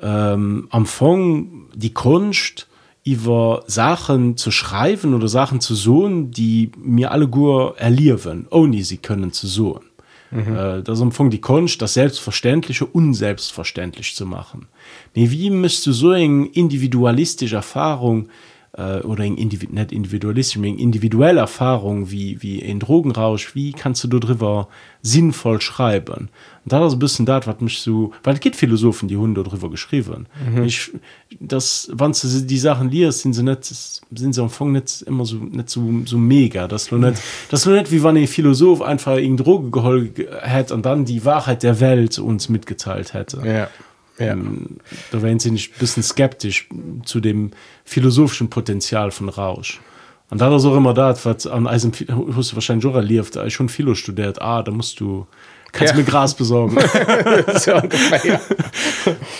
ähm, am fond die kunst über Sachen zu schreiben oder Sachen zu sohn, die mir alle Gu erliewen, ohne sie können zu sohn. Mhm. Äh, das umfang die Kunst, das Selbstverständliche unselbstverständlich zu machen. Nee, wie müsste so eng individualistische Erfahrung äh, oder eng individu net individualistisch eng individuelle Erfahrung wie wie en Drogenrausch, wie kannst du darüber sinnvoll schreiben? Und da das bisschen dat wat mich so weil es gibt Philosophen, die Hunde darüber geschrieben. Mhm. Ich, das wann du die Sachen liest, sind sie net sind sie am Anfang nicht immer so nicht so, so mega das nicht, das nicht wie wann ein Philosoph einfach in Droge geholt hätte und dann die Wahrheit der Welt uns mitgeteilt hätte. Ja ja. Ähm, da wären sie nicht ein bisschen skeptisch zu dem philosophischen Potenzial von Rausch. Und da ist auch immer da, was an Eisen, hast du wahrscheinlich schon erlebt, da ist schon Philo studiert, ah, da musst du, kannst ja. mir Gras besorgen. so ungefähr,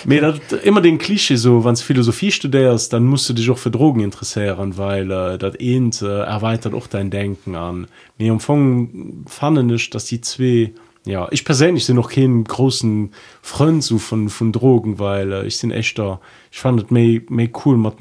ja. immer den Klischee so, wenn du Philosophie studierst, dann musst du dich auch für Drogen interessieren, weil äh, das äh, erweitert auch dein Denken an. Mir empfangen fand ich, dass die zwei ja ich persönlich sind noch keinen großen Freund so von von Drogen weil äh, ich sind echter ich fand me, me cool mit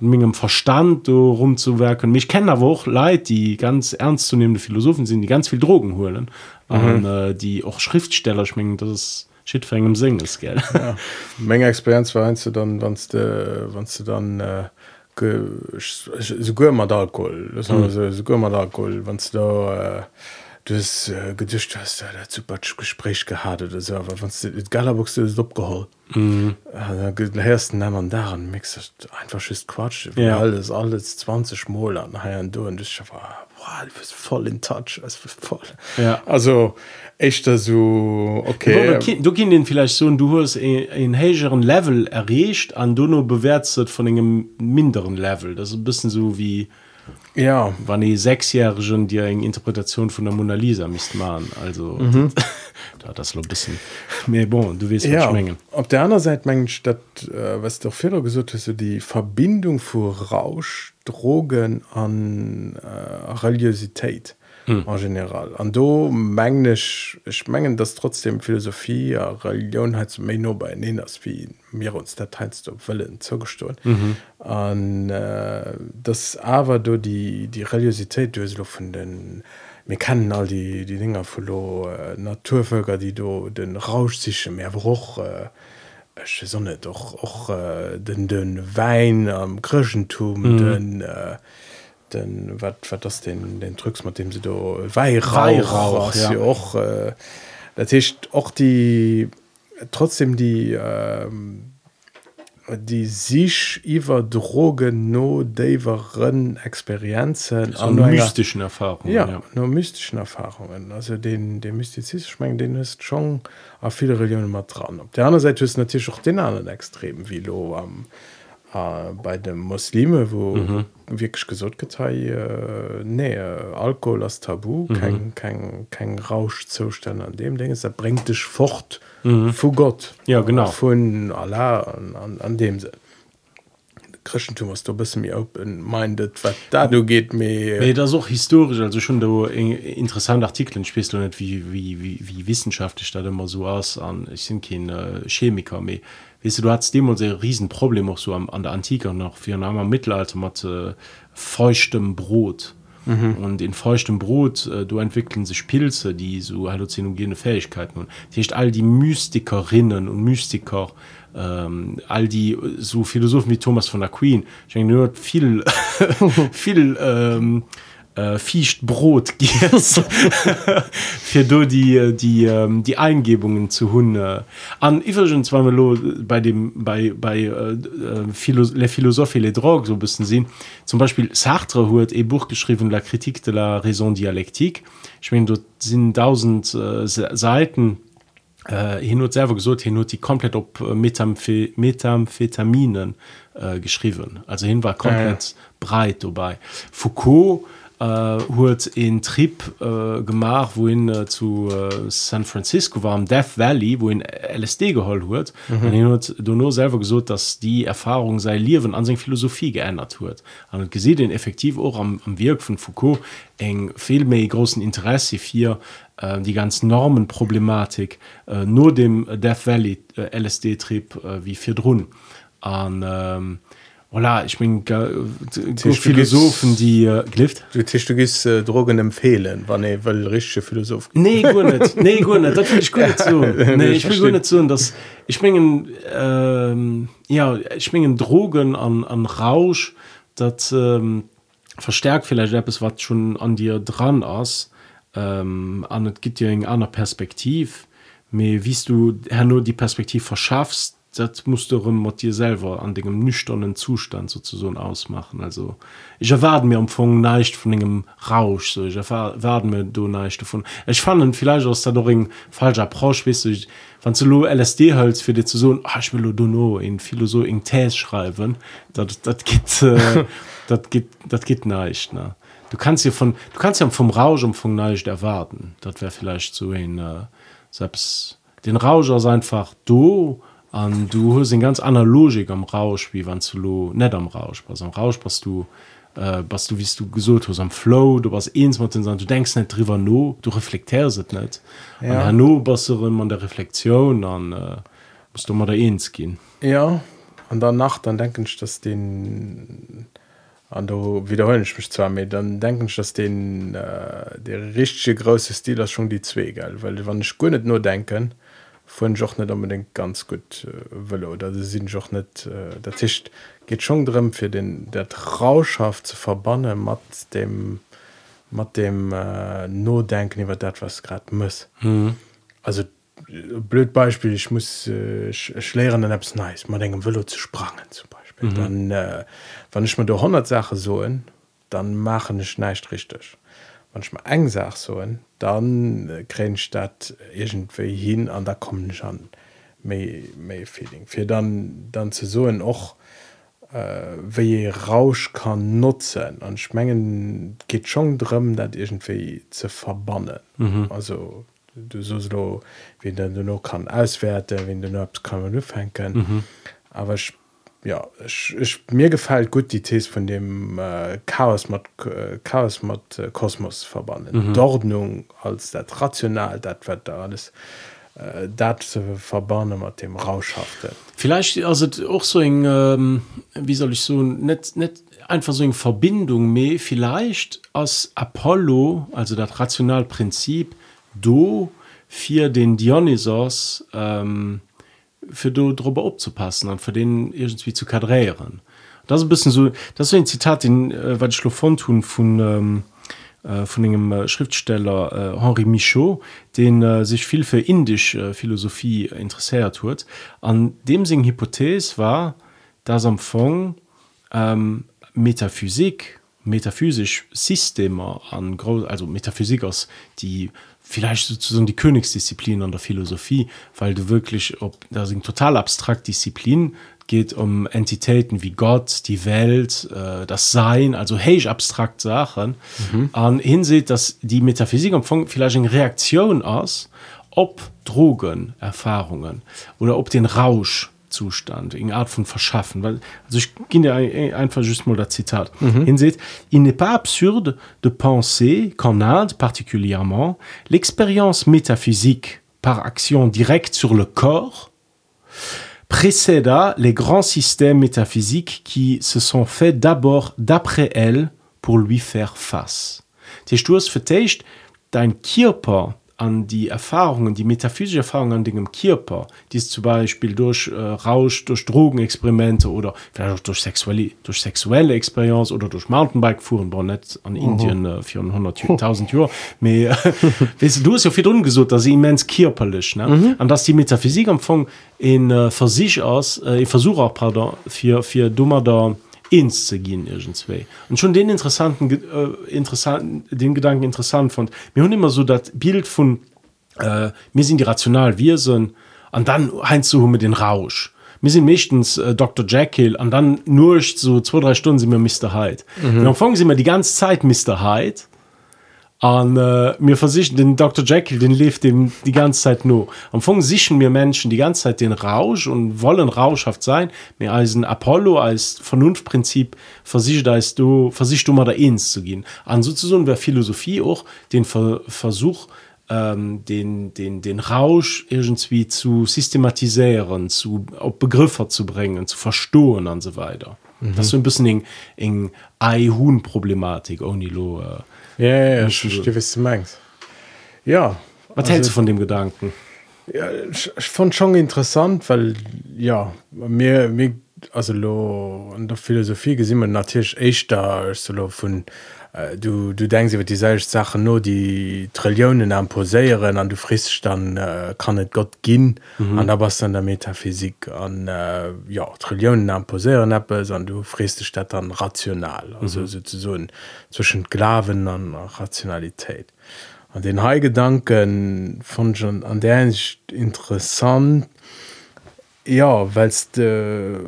Mengem Verstand so rumzuwerken mich kennen aber auch Leid die ganz ernstzunehmende Philosophen sind die ganz viel Drogen holen mhm. und, äh, die auch Schriftsteller schmengen das ist Shitfäng im Singen ist gell ja. Menge Experiz vereinst du dann wann du wann du dann äh, so mat Alkohol mhm. mat Alkohol wann du da äh, das äh, hast äh, dazu batsch gespräch gehadet so, aber galbox du abgeholt. Mhm. äh, hersten man daran mix einfach schü quatsch ja. alles alles zwanzig mol an ha du und ich war boah, du voll in touch es voll. Ja. Also echt so okay. Du, du kind den vielleicht so du hast in hegeren level errecht an du nur bewertet von engem minderen level. Das ein bisschen so wie ja wann die sechsjährigen die eng Interpretation von der Mona Lisa mis machen also mhm. da das lo bisschen mehr bon du willst ja. schmengen auf der anderen Seite mengen statt äh, was doch gesucht ist so die Verbindung vor Rausch drogen an äh, religiosität hm. en general an do mengglisch schmengen das trotzdem philosophie a religion hat méi no bei ne as wie mir uns der teilst du willen zugestohlen mhm. an äh, das aber du die die religiosität duselo von den mir kennen all die die dinger follow äh, naturvölker die du den rausch sich mehr bruch äh, sonne doch och äh, den den wein am krischentum mhm. den äh, den wat wat das den den drücks mit dem sie do Weihrauch ja. och äh, dat hicht och die trotzdem die ähm, die sich iwwer drogen no daveren experienzen an mystischen Erfahrungen ja, ja. no mystischen Erfahrungen also den den mystizismus schmengen den ist schon a viele Religionen mat dran op der anderen Seite ist natürlich auch den anderen extrem wie lo am ähm, äh, bei dem Muslime wo mhm. wirklich gesot getei äh, nee Alkohol als tabu mhm. kein, kein, kein Rauschzustand an dem Ding er bringt dich fort mhm. vor Gott ja genau von Allah an, an, an dem Sinn Christentum hast du bist mir open minded was da du geht mir Nee, das ist auch historisch also schon da in- interessante Artikel spielst du nicht wie wie wie, wie wissenschaftlich das immer so aus an ich bin kein äh, Chemiker mehr. Weißt du du hattest dem ein Riesenproblem auch so am, an der Antike und noch für am Mittelalter mit äh, feuchtem Brot mhm. und in feuchtem Brot äh, du entwickeln sich Pilze die so halluzinogene Fähigkeiten und das heißt, all die Mystikerinnen und Mystiker ähm, all die äh, so Philosophen wie Thomas von Aquin ich denke, nur viel viel ähm, äh, ficht Brot für du die äh, die ähm, die Eingebungen zu hun an übrigens war lo bei dem bei bei äh, äh, Philo Philosophie les drogues so ein bisschen sehen. Zum Beispiel Sartre hat e Buch geschrieben la Kritik de la raison dialektik ich meine dort sind tausend äh, Se- Seiten äh, hin und selber gesucht hin und die komplett op äh, Metamphe Methamphetaminen äh, geschrieben. Also hin war komplett ja, ja. breit dabei. Foucault äh, huet en Trip äh, gemacht wohin äh, zu äh, San Francisco war am Death Valley wo in LSD geholt huet. Mhm. hin hat nur selber gesucht dass die Erfahrung sei Liwen an se Philosophie geändert huet. An gesehen den effektiv auch am, am Wirk von Foucault eng viel méi großen Interesse hier äh, die ganz Normenproblematik äh, nur dem Death Valley äh, LSD-Trieb äh, wie vier run an ähm, voilà, ich bin du Philosophen die äh, du Tisch du gist äh, Drogen empfehlen wann e well richsche Philosoph. Nee gut nicht. nee gut nicht. das will ich gut nicht so. Nee, ich will gut nicht so dass ich mengen ähm, ja ich mengen Drogen an an Rausch dat ähm, verstärkt vielleicht etwas was schon an dir dran ist. Ähm, an es gibt ja eng einer Perspektiv me wiest du her nur die Perspektiv verschaffst das musst du mit dir selber an dem nüchternen Zustand sozusagen ausmachen. Also ich erwarte mir empfang nicht von dem Rausch so. Ich erwarte mir du nicht davon. Ich fand vielleicht aus der ein falscher Approach weißt du wenn du lo LSD hältst für dir zu so ah, ich will du no in Philosoph in These schreiben das geht äh, das geht das geht nicht ne. Du kannst hier von du kannst ja vom Rausch um von nicht erwarten. Das wäre vielleicht so ein äh, selbst den Rauscher ist einfach du an du hast eine ganz andere Logik am Rausch wie wann du lo nicht am Rausch was am Rausch was du äh, was du wiest du gesucht hast. Am Flow du eins mit den Sachen, du denkst nicht drüber no du reflektierst es nicht. Ja. no bist du immer an der Reflexion. Dann äh, musst du mal da eins gehen. Ja. An der Nacht dann denken ich dass den an du wiederholen ich mich zwar mit dann denken ich dass den äh, der richtige große Stil ist schon die zwei geil weil wann ich nicht nur denken von auch nicht unbedingt ganz gut äh, will oder sie sind auch nicht äh, der Tisch geht schon drin für den der Trauschaft zu verbannen mit dem mit dem äh, nur denken über das was gerade muss mhm. also äh, blöd Beispiel ich muss äh, ich lehren dann apps nice man denken will zu sprangen zum Beispiel mhm. dann äh, wann ich mir der 100 Sache so dann machen ich nicht richtig manchmal engsach soen, dann äh, kränt dat irgendwie hin an da kommen schon méi Feeling. Fi dann, dann ze soen och äh, wéi je Rausch kann nutzen an schmengen geht schon drëm, dat irgendwie ze verbannen. Mhm. Also du solo wie den du no kann auswerte, wenn du abs kann du fenken. Mhm. Aber ich ja ich, ich, mir gefällt gut die These von dem äh, Chaos mit, äh, Chaos mit äh, Kosmos verbannen mhm. Ordnung als dat rational dat wird da alles äh, dat zu verbannen mit dem Rauschhafte vielleicht also auch so ein ähm, wie soll ich so nicht nicht einfach so eine Verbindung mehr vielleicht aus Apollo also das Rationalprinzip do für den Dionysos ähm, für du darüber abzupassen und für den irgendwie zu kadrieren das ist ein bisschen so das ist ein Zitat den äh, was ich von tun von ähm, äh, von dem äh, Schriftsteller äh, Henri Michaud, den äh, sich viel für indische äh, Philosophie interessiert hat. An dem sing Hypothese war, dass am Fong ähm, Metaphysik, metaphysisch Systeme an also Metaphysik aus die vielleicht sozusagen die Königsdisziplin an der Philosophie, weil du wirklich ob da sind total abstrakt Disziplin geht um Entitäten wie Gott, die Welt, äh, das Sein, also heisch abstrakt Sachen mhm. an hinseht, dass die Metaphysik am Anfang vielleicht eine Reaktion aus, ob Drogen, Erfahrungen oder ob den Rausch Zustand, in Art von verschaffen, weil also ich ja einfach just mal das Zitat. Mhm. Hinseht, il n'est pas absurde de penser qu'en Inde particulièrement, l'expérience métaphysique par action directe sur le corps précéda les grands systèmes métaphysiques qui se sont faits d'abord d'après elle pour lui faire face. Die Sturz vertecht dein Körper an die Erfahrungen, die metaphysische Erfahrungen an dem Körper, die es zum Beispiel durch äh, Rausch, durch Drogenexperimente oder vielleicht auch durch sexuelle, durch sexuelle Experience oder durch Mountainbike-Fuhren, war nicht an Indien äh, 400.000 Jahre, aber äh, weißt du, du hast ja viel gesagt, dass sie immens körperlich, ne? Mhm. Und dass die Metaphysik am Anfang in äh, für sich aus, äh, ich versuche auch, pardon, für, für dummer da, ins zu gehen irgendwie und schon den interessanten äh, interessanten den Gedanken interessant fand mir hun immer so das Bild von äh, mir sind die rational wir sind und dann hein zu mit den Rausch mir sind mechtens äh, Dr. Jekyll und dann nur so zwei drei Stunden sind wir Mr. Hyde mhm. dann fangen sie mir die ganze Zeit Mr. Hyde an äh, mir versichern den Dr. Jekyll den lebt dem die ganze Zeit nur. Am Anfang sichern mir Menschen die ganze Zeit den Rausch und wollen rauschhaft sein. Mir als ein Apollo als Vernunftprinzip versichert als du versicht du mal da ins zu gehen. An sozusagen wäre Philosophie auch den Ver Versuch ähm, den den den Rausch irgendwie zu systematisieren zu auf Begriffe zu bringen zu verstohlen und so weiter mhm. das ist so ein bisschen eng eng Ei-Huhn Problematik ohne lo äh, ja, ja, ja, ich, meinst ja was also, hältst du von dem gedanken ja, ich, ich fand schon interessant weil ja mir mir also lo an der Philosophie gesinnmmer natürlich echt da so von äh, du du denkst über die selbst Sache nur die Trillionen am poséieren an du frist dann äh, kann net Gott gin mhm. an da was an der Metaphysik an äh, ja Trillionen am poséieren Appppe, an du friste statt an rational also mhm. sozusagen zwischen Glaven an Rationalität an den Haigedanken von schon an der Hinsicht interessant. Ja weil's de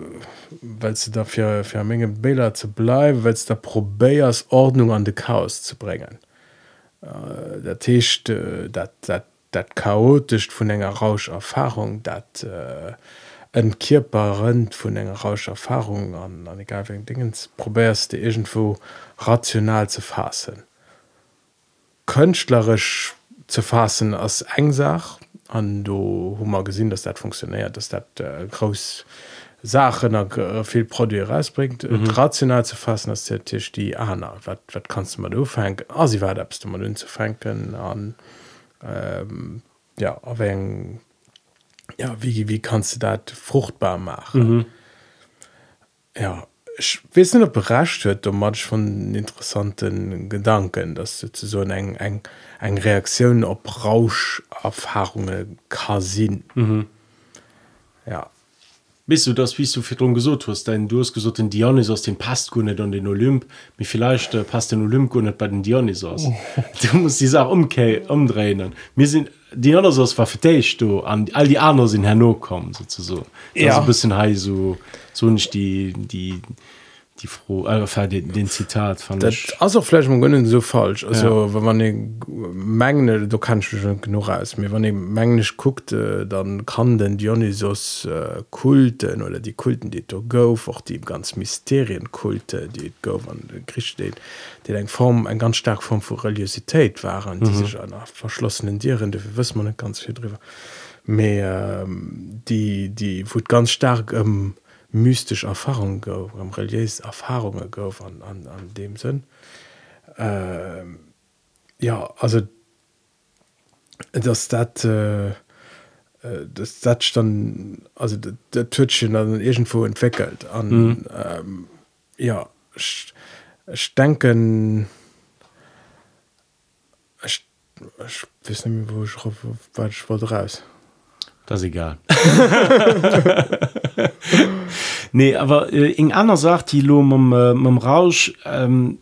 weil du dafür für Menge Bilder zu bleiben weil der probéiers Ordnung an de Chaos zu bringen. Äh, der Tisch dat dat dat chaotisch von enger Rauscherfahrung dat äh, entkirperend vun enger Rauscherfahrung an an egal Dingens probärst du irgendwo rational zu fassen. Künstlerisch zu fassen als engsach. An du hummer gesinn dass dat funktioniert dass dat äh, groß Sachen äh, viel Produkt rausbringt. Mhm. rational zu fassen dass der Tisch die Anna wat, wat kannst du mal du fangen ah, sie war du mal zu fangen an ähm, ja wenn, ja wie wie kannst du dat fruchtbar machen? Mhm. ja ich wissen ob überrascht wird um manch von interessanten gedanken dass du zu so eng eng eng Reaktion op Rauscherfahrungen kasin mhm. ja bist du das wie du für drum gesucht hast? Dein du hast gesucht den Dionysos den Pastkunde und den Olymp. Wie vielleicht äh, passt den Olympkunde bei den Dionysos. Du musst die Sache umke umdrehen. Mir sind Dionysos war für dich du an all die anderen sind herkommen sozusagen. Ja. ein bisschen he so so nicht die die die froh äh, den, den Zitat von also vielleicht gönnen so falsch also ja. wenn man Menge du kannst schon genug aus mir wann mengglisch guckt äh, dann kann den Dionysos äh, Kulten oder die Kulten die go auch die ganz Mysterienkulte die go an den Christ steht die eng Form ein ganz stark Form von Religiosität waren die mhm. sich einer verschlossenen Tieren dafür wis man nicht ganz viel drüber mehr ähm, die die wurde ganz stark ähm, mystisch Erfahrung go am reliis Erfahrungen gouf an, an, an dem sinn. Äh, ja also das dat äh, das dat dann also der Tschen an irgendwo entwickelt an mhm. ähm, ja ich, ich denken ich, ich, ich nicht, wo ich, wo ich raus. Das egal nee aber äh, in einer sagt die lo mam rausch ähm,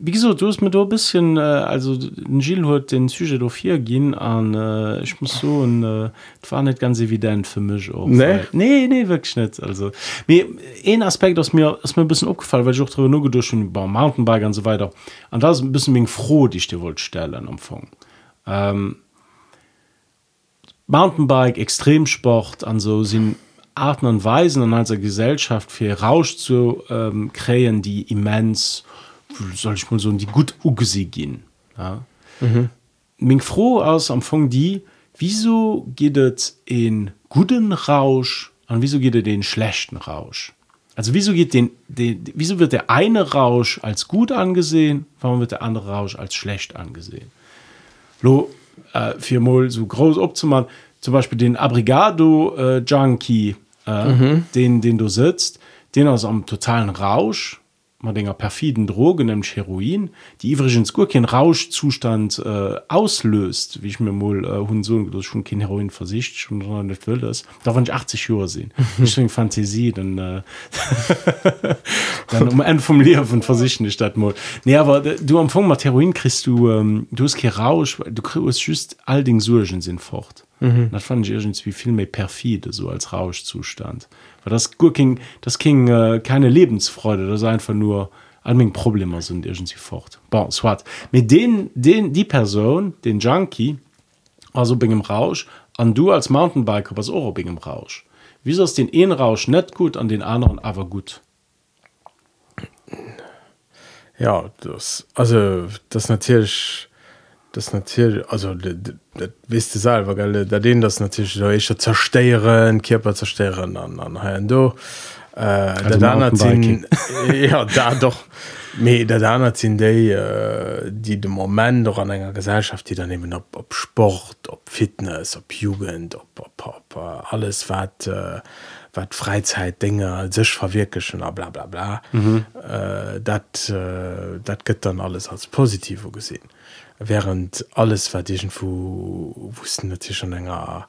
wie gesagt, du hast mir da ein bisschen äh, also Gil hat den sujet auf hier gehen an äh, ich muss so und äh, war nicht ganz evident für mich auch. Nee? Weil, nee, nee wirklich nicht also. Mir ein Aspekt aus mir ist mir ein bisschen aufgefallen weil ich auch darüber nur durch über Mountainbike und so weiter und da ist ein bisschen froh die ich dir wollte stellen am Anfang. Ähm, Mountainbike Extremsport an so sind Arten und Weisen an unserer Gesellschaft für Rausch zu ähm, kreieren, die immens, soll ich mal so, die gut ugesehen gehen. Ja. Mhm. Bin froh aus am Anfang die, wieso geht es in guten Rausch und wieso geht es den schlechten Rausch? Also wieso geht den, den, wieso wird der eine Rausch als gut angesehen, warum wird der andere Rausch als schlecht angesehen? Lo, äh, viermal so groß optimal, zum Beispiel den Abrigado äh, Junkie, äh, mhm. den, den du sitzt, den aus am totalen Rausch, man dennger perfiden Droge nämlich Heroin die übrigens gut kein Rauschzustand äh, auslöst wie ich mir mal äh, hun so schon kein Heroin versicht schon nicht will das. Da wenn ich 80 Uhr sehen. Deswegen Fantasie dann äh, dann um einen vom Lehrer von versichten Stadt mal. Nee aber äh, du am Anfang mal Heroin kriegst du ähm, du hast kein Rausch du kriegst just all den Surgen sind fort mhm. das fand ich irgendwie viel mehr perfide so als Rauschzustand weil das ging das ging äh, keine lebensfreude das einfach nur allem probleme sind irgendwie fort bon, swat. mit den den die person den junkie also bin im rausch an du als mountainbiker was euro bin im rausch wieso ist den einen rausch nicht gut an den anderen aber gut ja das also das natürlich das natürlich also wisst du selber gell da den das natürlich so ich zersteieren Körper zerstören an an du äh, ja da doch. Me der dann sind die äh, die de moment doch an enger Gesellschaft die daneben ob, ob Sport ob Fitness ob Jugend ob, ob, ob alles wat äh, wat Freizeit Dinge sech verwirkeschen bla bla bla. Mhm. äh, dat äh, dat gëtt dann alles als positiv gesehen während alles verdichen wo wussten natürlich schon enger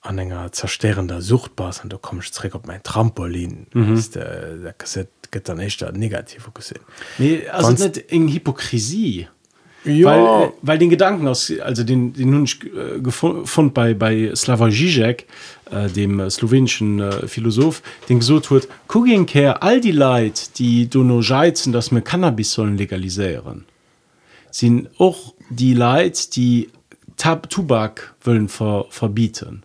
an enger zerstörender suchtbar und du kommst zurück auf mein Trampolin mhm. ist, äh, der Kassett geht dann echt negativ gesehen nee, also nicht in Hypokrisie ja. weil, weil den Gedanken aus also den den nun äh, gefunden bei bei Slava Zizek äh, dem äh, slowenischen äh, Philosoph den gesucht wird gucken all die Leid die du nur scheizen dass mir Cannabis sollen legalisieren sind auch die Leid die Tab Tubak wollen ver verbieten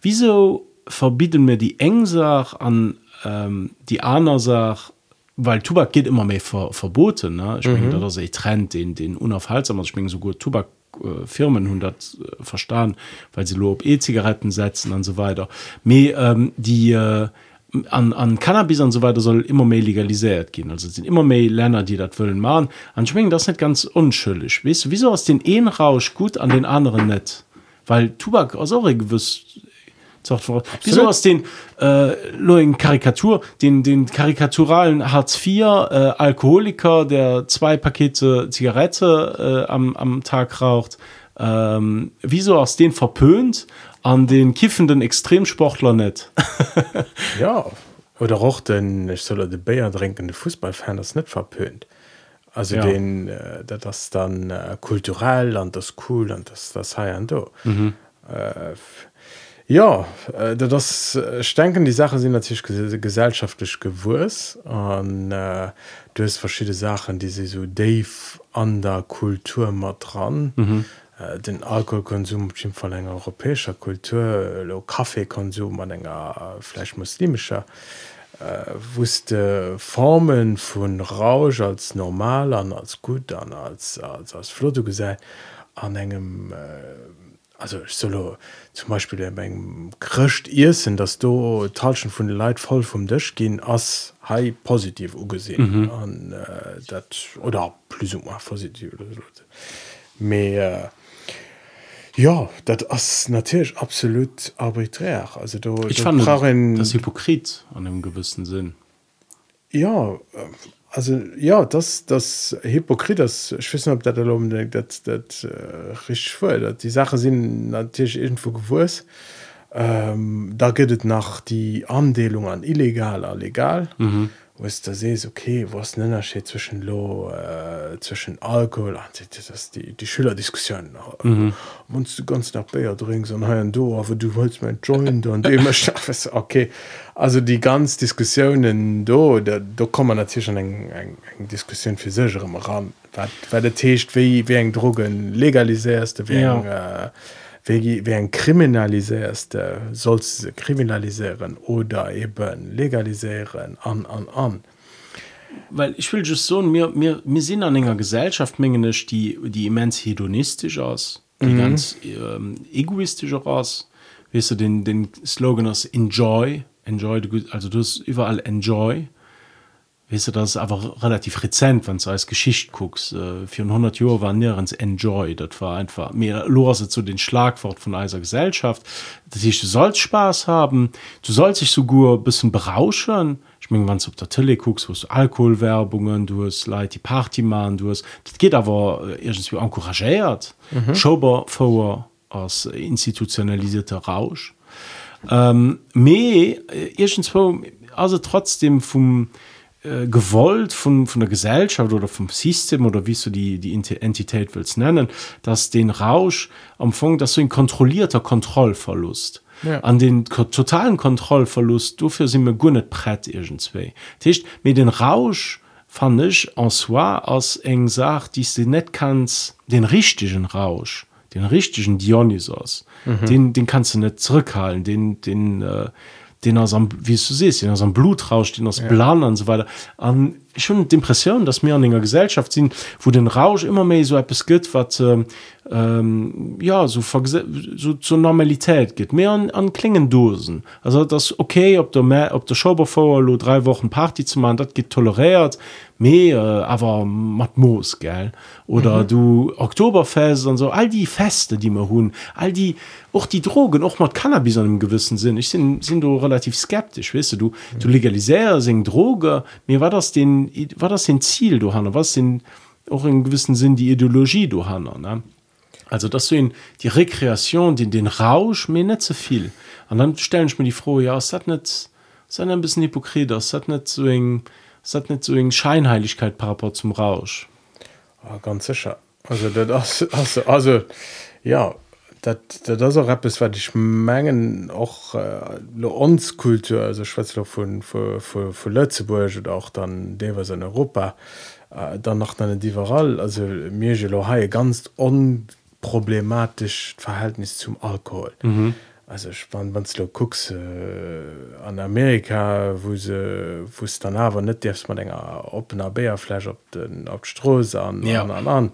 wieso verbieten mir die engsach an ähm, die Anersach weil Tubak geht immer mehr ver verboten ne? ich mhm. mein, trend den den unaufhaltsam ich mein, so gut Tubak äh, Firmen 100 äh, verstanden weil sie lob E-Zigaretten setzen und so weiter Me, ähm, die äh, an, an Cannabis und so weiter soll immer mehr legalisiert gehen. Also sind immer mehr Länder die das wollen machen. Anschwingen das nicht ganz unschuldig. Weißt du, wieso aus den einen Rausch gut an den anderen nicht? Weil Tubak aus auch gewusst wieso aus den äh, Karikatur den den karikaturalen Hartz IV äh, Alkoholiker der zwei Pakete Zigarette äh, am, am Tag raucht ähm, wieso aus den verpönt an den kiffenden Extremsportler net. Ja oder auch denn ich soll de Bayer drinkende Fußballfan das net verpönt. Also ja. den äh, das dann äh, kulturell an das cool und das das ha do mhm. äh, ja äh, das äh, denken die sache sind natürlich gesellschaftlich gewurs an äh, du hast verschiedene sachen die sie so Dave an der kultur mal dran. Mhm den Alkoholkonsum von enger europäischer Kultur lo Kaffeekonsum an enger äh, fleisch muslimischer äh, wusste Formen von Rausch als normal an als gut an als als, als Flotte gesagt an engem äh, also solo zum Beispiel engem krcht ihrsinn dass du talschen von den Leid voll vom Dich gehen as high positiv ugesehen mhm. an äh, dat oder plus positiv oder so. mehr äh, Ja dat ass natürlich absolut arbiträr. Also du, ich fand brauchen, das Hypokrit an dem gewissen Sinn. Ja also ja das das Hypokrit das wissen ob dat dat dat äh, rich voll. Dat die Sache sind natürlich irgendwo gewurs ähm, da gehtt nach die Andelung an illegaler legal mhm wo da se okay was nenner steht zwischen lo äh, zwischen alkohol das die die schülerdiskussion mhm. du ganz nach beier drin so ha du aber du wolltest mein joint und immer schaff okay also die ganz diskussionen do da da kann man natürlich schon eng eng eng diskussion für sicherem ran weil der techt wie wie eng drogen legalisierst wie ja. eng, äh, ein kriminalisierst sollst du kriminalisieren oder eben legalisieren an an an. Weil ich will just so mir mir mir sind an enger Gesellschaft die die immens hedonistisch aus die mhm. ganz ähm, egoistisch aus. Weißt du den den Slogan aus enjoy enjoy also du hast überall enjoy weißt du das aber relativ rezent wenn du als Geschicht guckst. Äh, 400 Jahre war nirgends enjoy. Das war einfach mehr lose zu den Schlagwort von eiser Gesellschaft. Dass ich du sollst Spaß haben. Du sollst dich so gut ein bisschen berauschen. Ich meine wann du auf der Tele guckst wo du Alkoholwerbungen du hast Leute die Party machen du hast das geht aber äh, irgendwie encouragiert. Mhm. Schober vor als institutionalisierter Rausch. Ähm, me äh, also trotzdem vom äh, gewollt von von der Gesellschaft oder vom System oder wie du die die Entität willst nennen dass den Rausch am Fong dass so ein kontrollierter Kontrollverlust ja. an den totalen Kontrollverlust dafür sind wir gut nicht brett irgendwie Tisch mit den Rausch fand ich en soi als eng sagt die du nicht kannst den richtigen Rausch den richtigen Dionysos mhm. den den kannst du nicht zurückhalten den den äh, den aus am wie du siehst den aus am Blut rauscht den aus ja. Plan und so weiter an schon d'impression dass mir an enger Gesellschaft sind wo den Rausch immer mehr so etwas gibt was äh, ähm, ja so, so zur Normalität geht. Mehr an, an Klingendosen. Also das okay ob der mehr ob der Schauber vor drei Wochen Party zu machen das geht toleriert. Mehr äh, aber mat Moos gell? Oder mhm. du Oktoberfest und so all die Feste die man hun all die auch die Drogen auch mal Cannabis an einem gewissen Sinn. Ich sind sind du relativ skeptisch weißt du? Du, mhm. du legalisierst Droge. Mir war das den war das den Ziel du Hanna? Was sind auch in gewissem Sinn die Ideologie du Hanna ne also dass du in die Rekreation den den Rausch mir nicht so viel. Und dann stellen ich mir die froh ja es hat nicht sein ein bisschen hypokrit das hat nicht so ein, hat nicht so Scheinheiligkeit rapport zum Rausch. Ja, ganz sicher. Also das also, also ja dat dat das auch ist wat ich mengen auch äh, onskultur also Schweizer von von Lützeburg oder auch dann de was in Europa äh, dann noch eine diveral also mir ha ganz unproblematisch Verhältnis zum Alkohol mhm. also spannend wann du guckst äh, an Amerika wo se wo dann aber net man ennger opener Bärfleisch op den Abstro an ja. an an, an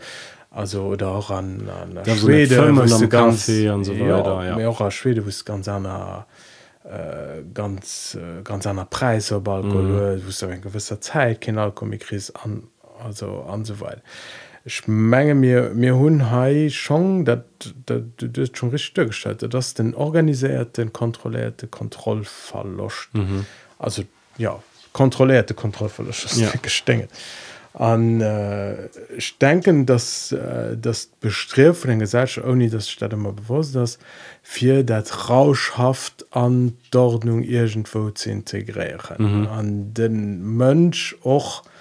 also oder auch an, an Schwede ganz, so weiter, ja, ja. auch Schwede wo ganz einer äh, ganz äh, ganz einer Preis op Alkohol mhm. wo en gewisser Zeit kind Alkoholkris an also an so weiter ich menge mir mir hun hai schon dat dat schon richtig gestaltet das den organisierten kontrollierte kontroll verlocht mhm. also ja kontrollierte kontrollverlust ja. gestenget an äh, denken dass äh, das bestreben von den Gesellschaft ohne das statt immer bewusst dass viel dat rauschhaft an Ordnung irgendwo zu integrieren mhm. an den Mönsch auch die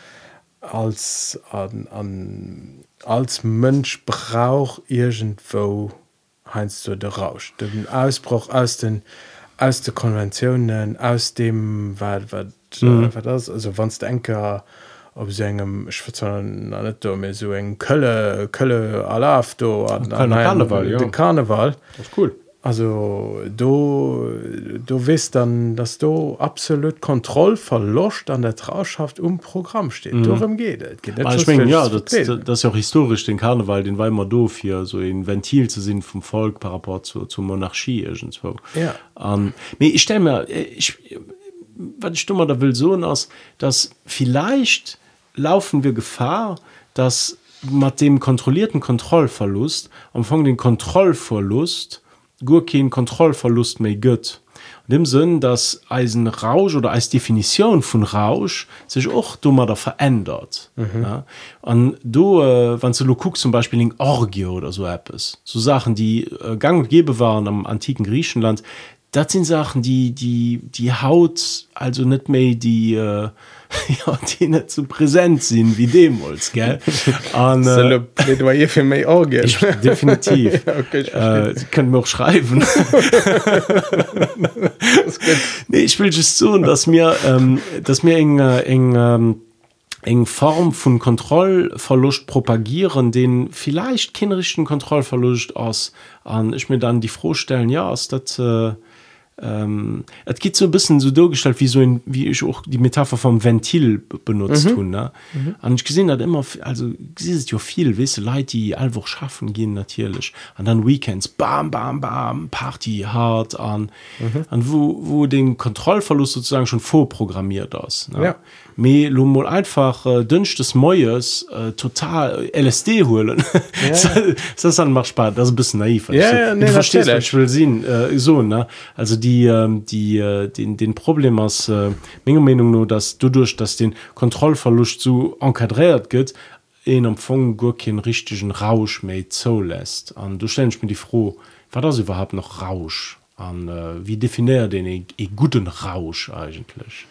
als an, an als Mönsch brauch irgendwo heinst du der Rausch den Ausbruch aus den aus der Konventionen aus dem weil wat, mhm. äh, das also wann denker ob engem so eng Kölle Kölle Alaf do an, an, an, an Karneval, ja. Karneval cool also do du wisst dann dass du absolut kontroll verlocht an der Trauschaft um Programm steht mm. darum geht, geht ich mein, ja das, das ja auch historisch den Karneval den Weimar doof hier so ein Ventil zu sinn vom Volk par rapport zu, zur Monarchie ja. um, ich stelle mir ich was ich dummer da will so aus dass vielleicht laufen wir Gefahr, dass mit dem kontrollierten Kontrollverlust am Anfang den Kontrollverlust Gurkin Kontrollverlust mehr gött. In dem Sinn, dass Eisen Rausch oder als Definition von Rausch sich auch dummer da verändert. Mhm. Ja? Und du, äh, wenn du guckst, zum Beispiel in Orgie oder so etwas, so Sachen, die äh, gang und gäbe waren am antiken Griechenland, das sind Sachen, die, die, die Haut, also nicht mehr die, äh, ja, die net zu präsent sinn wie dem wols ge äh, definitiv. Okay, äh, können mir auch schreiben. Nee, ich will just so dass mir ähm, dass mir eng äh, eng ähm, eng Form von Kontrollverlust propagieren den vielleicht kinderischen Kontrollverlust aus an ich mir dann die frohstellen ja ist das äh, ähm, es geht so ein bisschen so durchgestellt wie so in, wie ich auch die Metapher vom Ventil benutzt mhm. tun ne mhm. und ich gesehen hat immer also ist ja viel wisse Leute die einfach schaffen gehen natürlich und dann Weekends bam bam bam Party hart an mhm. und wo wo den Kontrollverlust sozusagen schon vorprogrammiert ist ne? ja me lo mal einfach äh, dünscht des Moes äh, total LSD holen. Ja. das dann macht Spaß. Das ist ein bisschen naiv ja, ja, nee, verstehst ich will sehen äh, so ne? Also die ähm, die äh, den den Problem aus äh, Menge Meinung nur dass du durch das den Kontrollverlust zu enkadriert geht in empfang Gurkin richtigen Rausch me zo lässt an du stellst mir die froh war das überhaupt noch Rausch? An äh, wie definiert den e, e guten Rausch eigentlich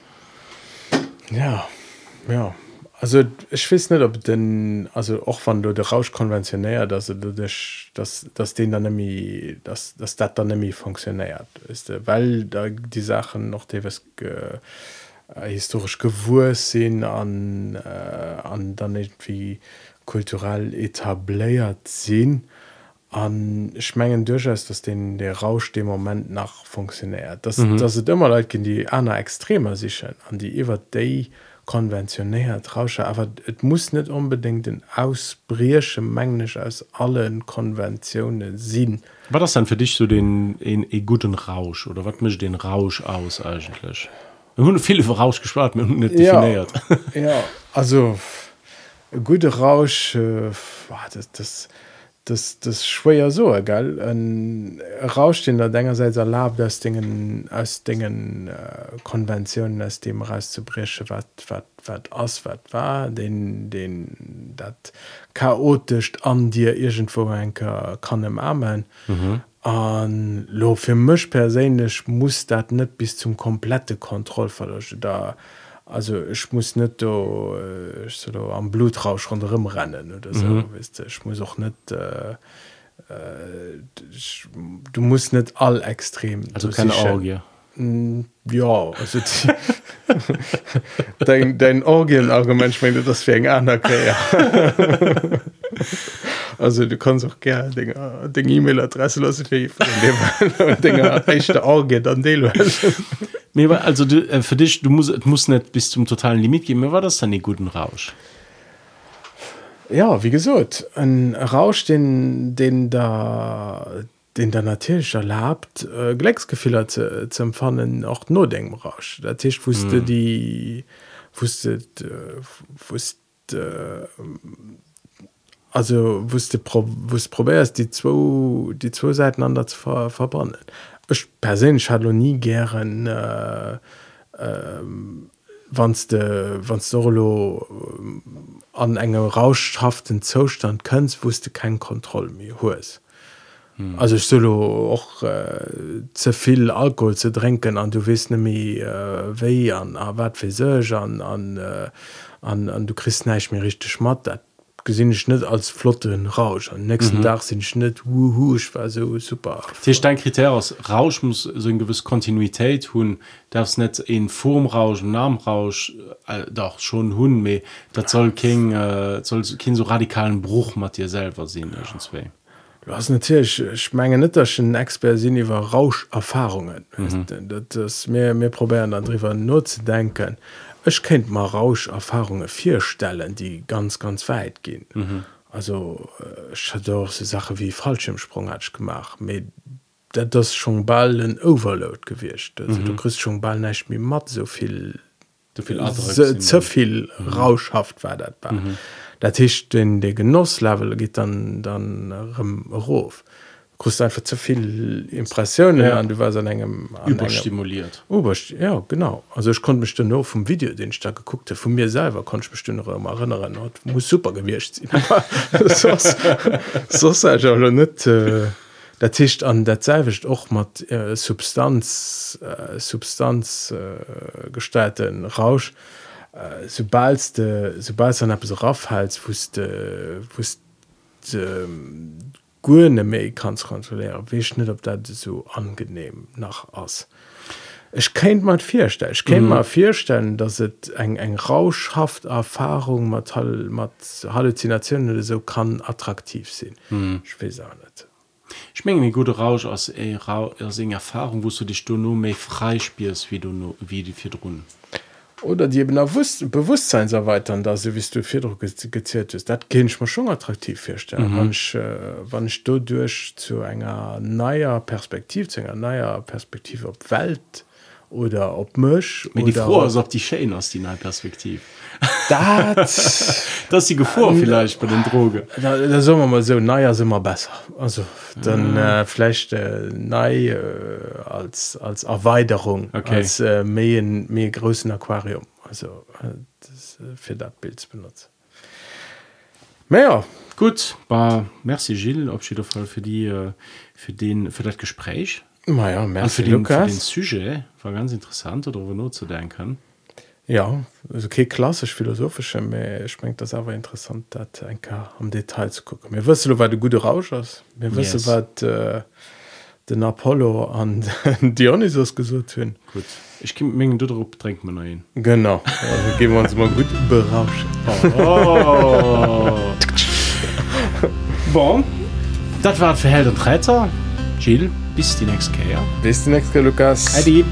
ja ja. Also ich weiß nicht ob denn also auch wann du der rausch konventionär dass du dich dass das den dann nämlich dass das dat dann nämlich funktioniert ist weil da die sachen noch ge, äh, historisch gewurs sind an äh, an dann irgendwie kulturell etabliert sind an schmengen durchaus dass den der rausch dem moment nach funktioniert. Das mhm. das sind immer leute die einer extremer sich an die ever day konventionär trausche aber es muss nicht unbedingt den ausbriersche mengglisch aus allen konventionen sehen war das dann für dich so den in e guten rausch? Oder was mischt den rausch aus eigentlich? Hun viele vorausgespart ja, ja also gute rausch äh, das, das das das schwer so egal ein rausstehender dengerseits erlaubt das dingen aus dingen äh, konventionen aus dem rauszubrische wat wat wat aus wat war den den dat chaotisch an dir irgendwo einker kann im armen mhm. an lo für misch persönlich muss dat net bis zum komplette kontrollverlust. Da also ich muss net do, äh, so am blutrausch run rennen oder so mhm. weißt du, ich muss auch net äh, äh, du musst net all extrem also keine Orgie. Mm, ja also dein, dein orgienargument ich meine das wegen einer also du kannst auch gerne den e-Mail-adresse los echte orgie dann mir war also du äh, für dich du musst muss nicht bis zum totalen Limit gehen. Mir war das dann den guten Rausch. Ja wie gesagt ein Rausch den den da den der natürlich erlaubt äh, Glecksgefehler zu, zu empfangen auch nur denken Rausch. Der Tisch wusste hm. die wusste äh, wusste äh, also wusste pro, wusste probärst die zwei die zwei Seiten anders zu ver, verbannen Ech persinn hat nie gern äh, äh, wann wann solo äh, an engem rauschhaften Zostand kënst wusste kein Kontrolle mir hoes. Hm. Also ich solo och äh, zeviel Alkohol ze trinken an du wis nemi äh, wéi an a wat an an, äh, an an du christ neich mir richtig dat gesinn ich net als flotten Rausch. An nächsten mhm. Tag sind schnitt ich war so super. Dein Kriter aus Rausch muss so ein gewiss Kontinuität hun darfs net in Formrausch Namenrausch äh, doch schon hun me dat soll King äh, soll kind so radikalen Bruch mat dir selber sehen zwei Du hast natürlich schmenge netterschen Expertsinn iwwer Rauscherfahrungen. Mhm. das mir mir probieren dann drüber nur zu denken Ech kennt mal Rauscherfahrungen vier Stellen, die ganz ganz weit gehen. Mhm. Also äh, doch so Sache wie Fallschirmsprung hat gemacht mit das schon ball ein Overload gewircht. Mhm. Du christ schon ball nicht wie matt so viel so viel, so, so viel mhm. Rauschhaft war dat. Mhm. Dat Tisch den der Genosslevel geht dann dann Rof kust einfach zu viel Impressionen ja. an du war an engem überstimuliert. Ja genau. Also ich konnte bestimmt nur vom Video den ich da geguckt von mir selber konnte ich bestimmt immer erinnern. Und muss super gewircht so nicht äh, der Tisch an der Zeitcht auch mal äh, Substanz äh, Substanz äh, gestalten Rausch. Äh, sobald de, sobald an so raufhals wusste wusste Gune méi kanns kontrolieren wiech net op dat so angenehm nach ass. ich kennt man vierstellen ich kennt mhm. mal vierstellen dass es eng eng rauschhaft erfahrung mat mat halluzinationen so kann attraktiv sinn mhm. ich nicht schmengen die gute rausch aus äh, erfahrung wo du dich du nur méi freispielst wie du nur wie die vier runden oder die eben bewusst bewusstseins erweitern da sie wie du vierdruck gezählt ist dat kind ich mir schon attraktiv feststellen mhm. wann ich, äh, wann ich du durch zu enger naier perspektiv zu enger naier perspektive op welt oder ob mch die froh als ob die Sche aus die perspektiv das die gefahr ähm, vielleicht bei den droge da, da soll man mal so naja sind immer besser. Also dann mhm. äh, vielleicht äh, nei äh, als als erweiterung okay. als äh, mehr mehr größten aquarium. Also äh, das, äh, für dat bild benutzt mehr gut war merci gilles abschied voll für die äh, für den für das gespräch ja, für den, für den sujet war ganz interessant oder nur zu denken ja okay klassisch philosophische springt das aber interessant dat ein am Detail zu gucken. Mir wirst du weil du gute Rausch hast mir wirst yes. wat äh, den Apollo an Dionysos gesucht hin gut. Ich mengen du trink man hin genau. Also, geben wir uns mal gut berauschen. Oh. bon. Dat war für Held und Reiter Jill bis die nächste bis die nächste Lukas Adi.